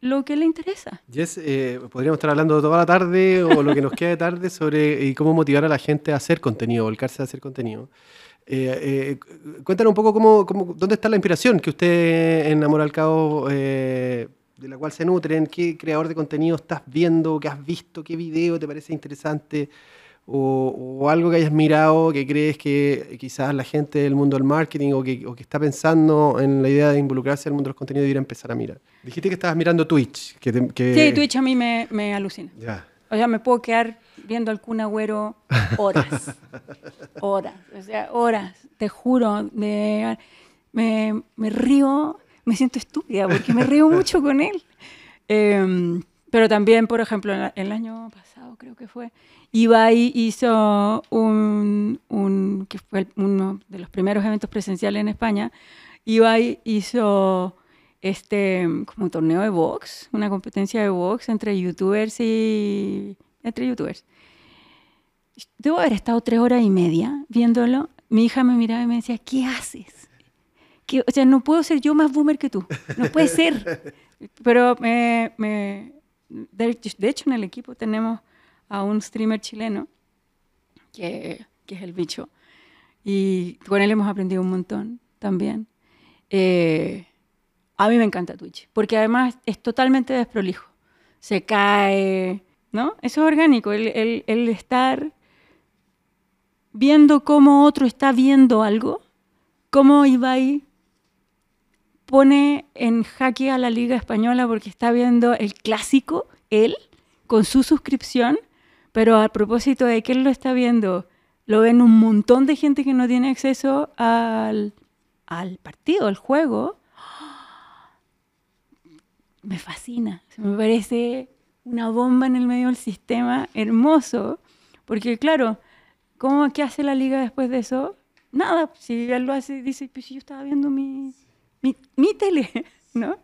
lo que le interesa. Jess, eh, podríamos estar hablando toda la tarde o lo que nos queda de tarde sobre cómo motivar a la gente a hacer contenido, volcarse a hacer contenido. Eh, eh, cuéntanos un poco cómo, cómo, dónde está la inspiración que usted en Amor al Cabo, de la cual se nutren, qué creador de contenido estás viendo, qué has visto, qué video te parece interesante o, algo que hayas mirado que crees que quizás la gente del mundo del marketing o que, está pensando en la idea de involucrarse en el mundo de los contenidos debería empezar a mirar. Dijiste que estabas mirando Twitch. Que, Sí, Twitch a mí me, me alucina. O sea, me puedo quedar viendo al Kun Agüero horas. *laughs* horas. O sea, horas. Te juro. me, me, río, me siento estúpida porque me río mucho con él. *laughs* Em, pero también, por ejemplo, el año pasado creo que fue, Ibai hizo un, un, que fue uno de los primeros eventos presenciales en España, Ibai hizo este como torneo de box, una competencia de box entre youtubers y entre youtubers. Debo haber estado tres horas y media viéndolo. Mi hija me miraba y me decía, ¿qué haces? ¿Qué? O sea, no puedo ser yo más boomer que tú. No puede ser. *laughs* Pero me, me de, de hecho, en el equipo tenemos a un streamer chileno, que, que, es el bicho, y con él hemos aprendido un montón también. Eh, a mí me encanta Twitch, porque además es totalmente desprolijo. Se cae, ¿no? Eso es orgánico, el, el, el estar viendo cómo otro está viendo algo, cómo Ibai pone en jaque a la Liga Española porque está viendo el clásico, él, con su suscripción, pero a propósito de que él lo está viendo, lo ven un montón de gente que no tiene acceso al, al partido, al juego. Me fascina, me parece una bomba en el medio del sistema, hermoso, porque claro, ¿cómo qué hace la liga después de eso? Nada, si él lo hace, dice, pues yo estaba viendo mi, mi, mi tele, *laughs* ¿no?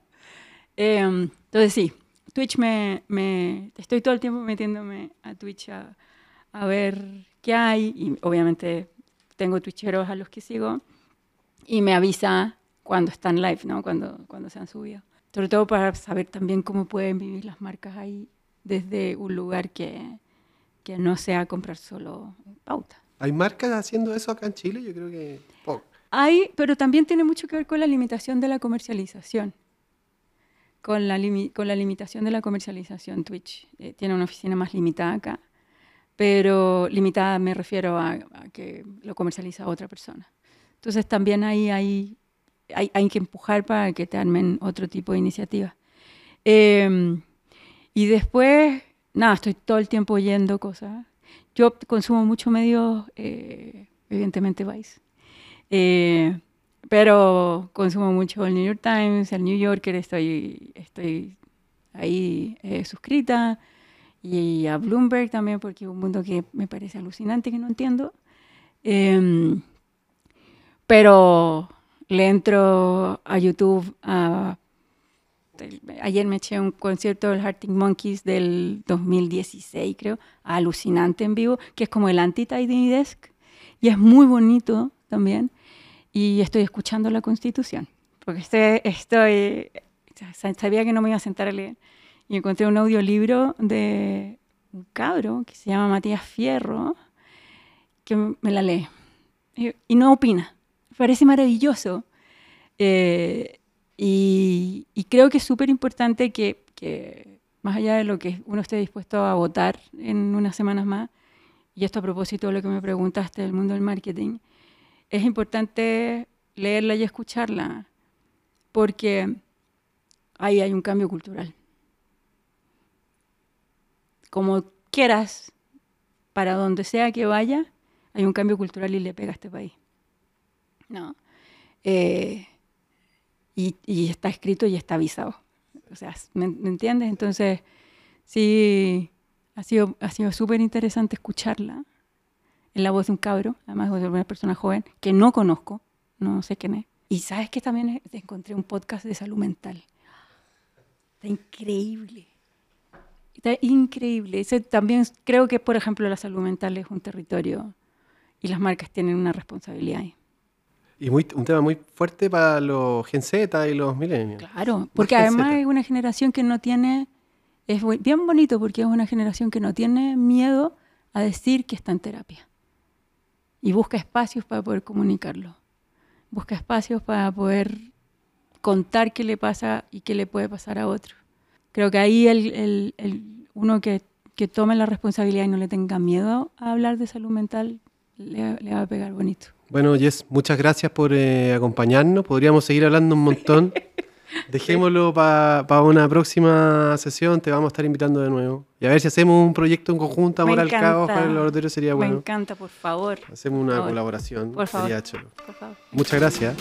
Em, entonces sí, Twitch me, me, Estoy todo el tiempo metiéndome a Twitch a, a, ver qué hay. Y obviamente tengo Twitcheros a los que sigo. Y me avisa cuando están live, ¿no? Cuando, cuando se han subido. Sobre todo para saber también cómo pueden vivir las marcas ahí desde un lugar que, que no sea comprar solo pauta. ¿Hay marcas haciendo eso acá en Chile? Yo creo que poco. Hay, pero también tiene mucho que ver con la limitación de la comercialización con la, con la limitación de la comercialización. Twitch eh, tiene una oficina más limitada acá, pero limitada me refiero a, que lo comercializa otra persona. Entonces también ahí hay, hay, hay, que empujar para que te armen otro tipo de iniciativa. Em, y después, nada, estoy todo el tiempo oyendo cosas. Yo consumo mucho medios, eh, evidentemente Vice. Eh, pero consumo mucho el New York Times, el New Yorker, estoy, estoy ahí eh, suscrita. Y a Bloomberg también, porque es un mundo que me parece alucinante, que no entiendo. Em, pero le entro a YouTube. ayer me eché un concierto del Arctic Monkeys del 2016, creo, alucinante en vivo, que es como el anti-Tiny Desk. Y es muy bonito también y estoy escuchando la Constitución, porque estoy, estoy, sabía que no me iba a sentar a leer, y encontré un audiolibro de un cabro que se llama Matías Fierro, que me la lee, y, no opina, parece maravilloso. Eh, y, y, creo que es súper importante que, que, más allá de lo que uno esté dispuesto a votar en unas semanas más, y esto a propósito de lo que me preguntaste del mundo del marketing, es importante leerla y escucharla, porque ahí hay un cambio cultural. Como quieras, para donde sea que vaya, hay un cambio cultural y le pega a este país. No. Eh, y, está escrito y está avisado. O sea, ¿me, entiendes? Entonces, sí, ha sido, ha sido súper interesante escucharla en la voz de un cabro, además de una persona joven, que no conozco, no sé quién es. Y sabes que también encontré un podcast de salud mental. Está increíble. Está increíble. Ese también creo que, por ejemplo, la salud mental es un territorio y las marcas tienen una responsabilidad ahí. Y muy, un tema muy fuerte para los Gen Z y los millennials. Claro, porque además es una generación que no tiene, es bien bonito porque es una generación que no tiene miedo a decir que está en terapia. Y busca espacios para poder comunicarlo. Busca espacios para poder contar qué le pasa y qué le puede pasar a otro. Creo que ahí el, el, uno que, que, tome la responsabilidad y no le tenga miedo a hablar de salud mental le, le va a pegar bonito. Bueno, Jess, muchas gracias por eh, acompañarnos. Podríamos seguir hablando un montón. *laughs* Dejémoslo para una próxima sesión, te vamos a estar invitando de nuevo. Y a ver si hacemos un proyecto en conjunto, Amor al Caos, para el laboratorio sería bueno. Me encanta, por favor. Hacemos una colaboración. Por favor. Por favor. Muchas gracias.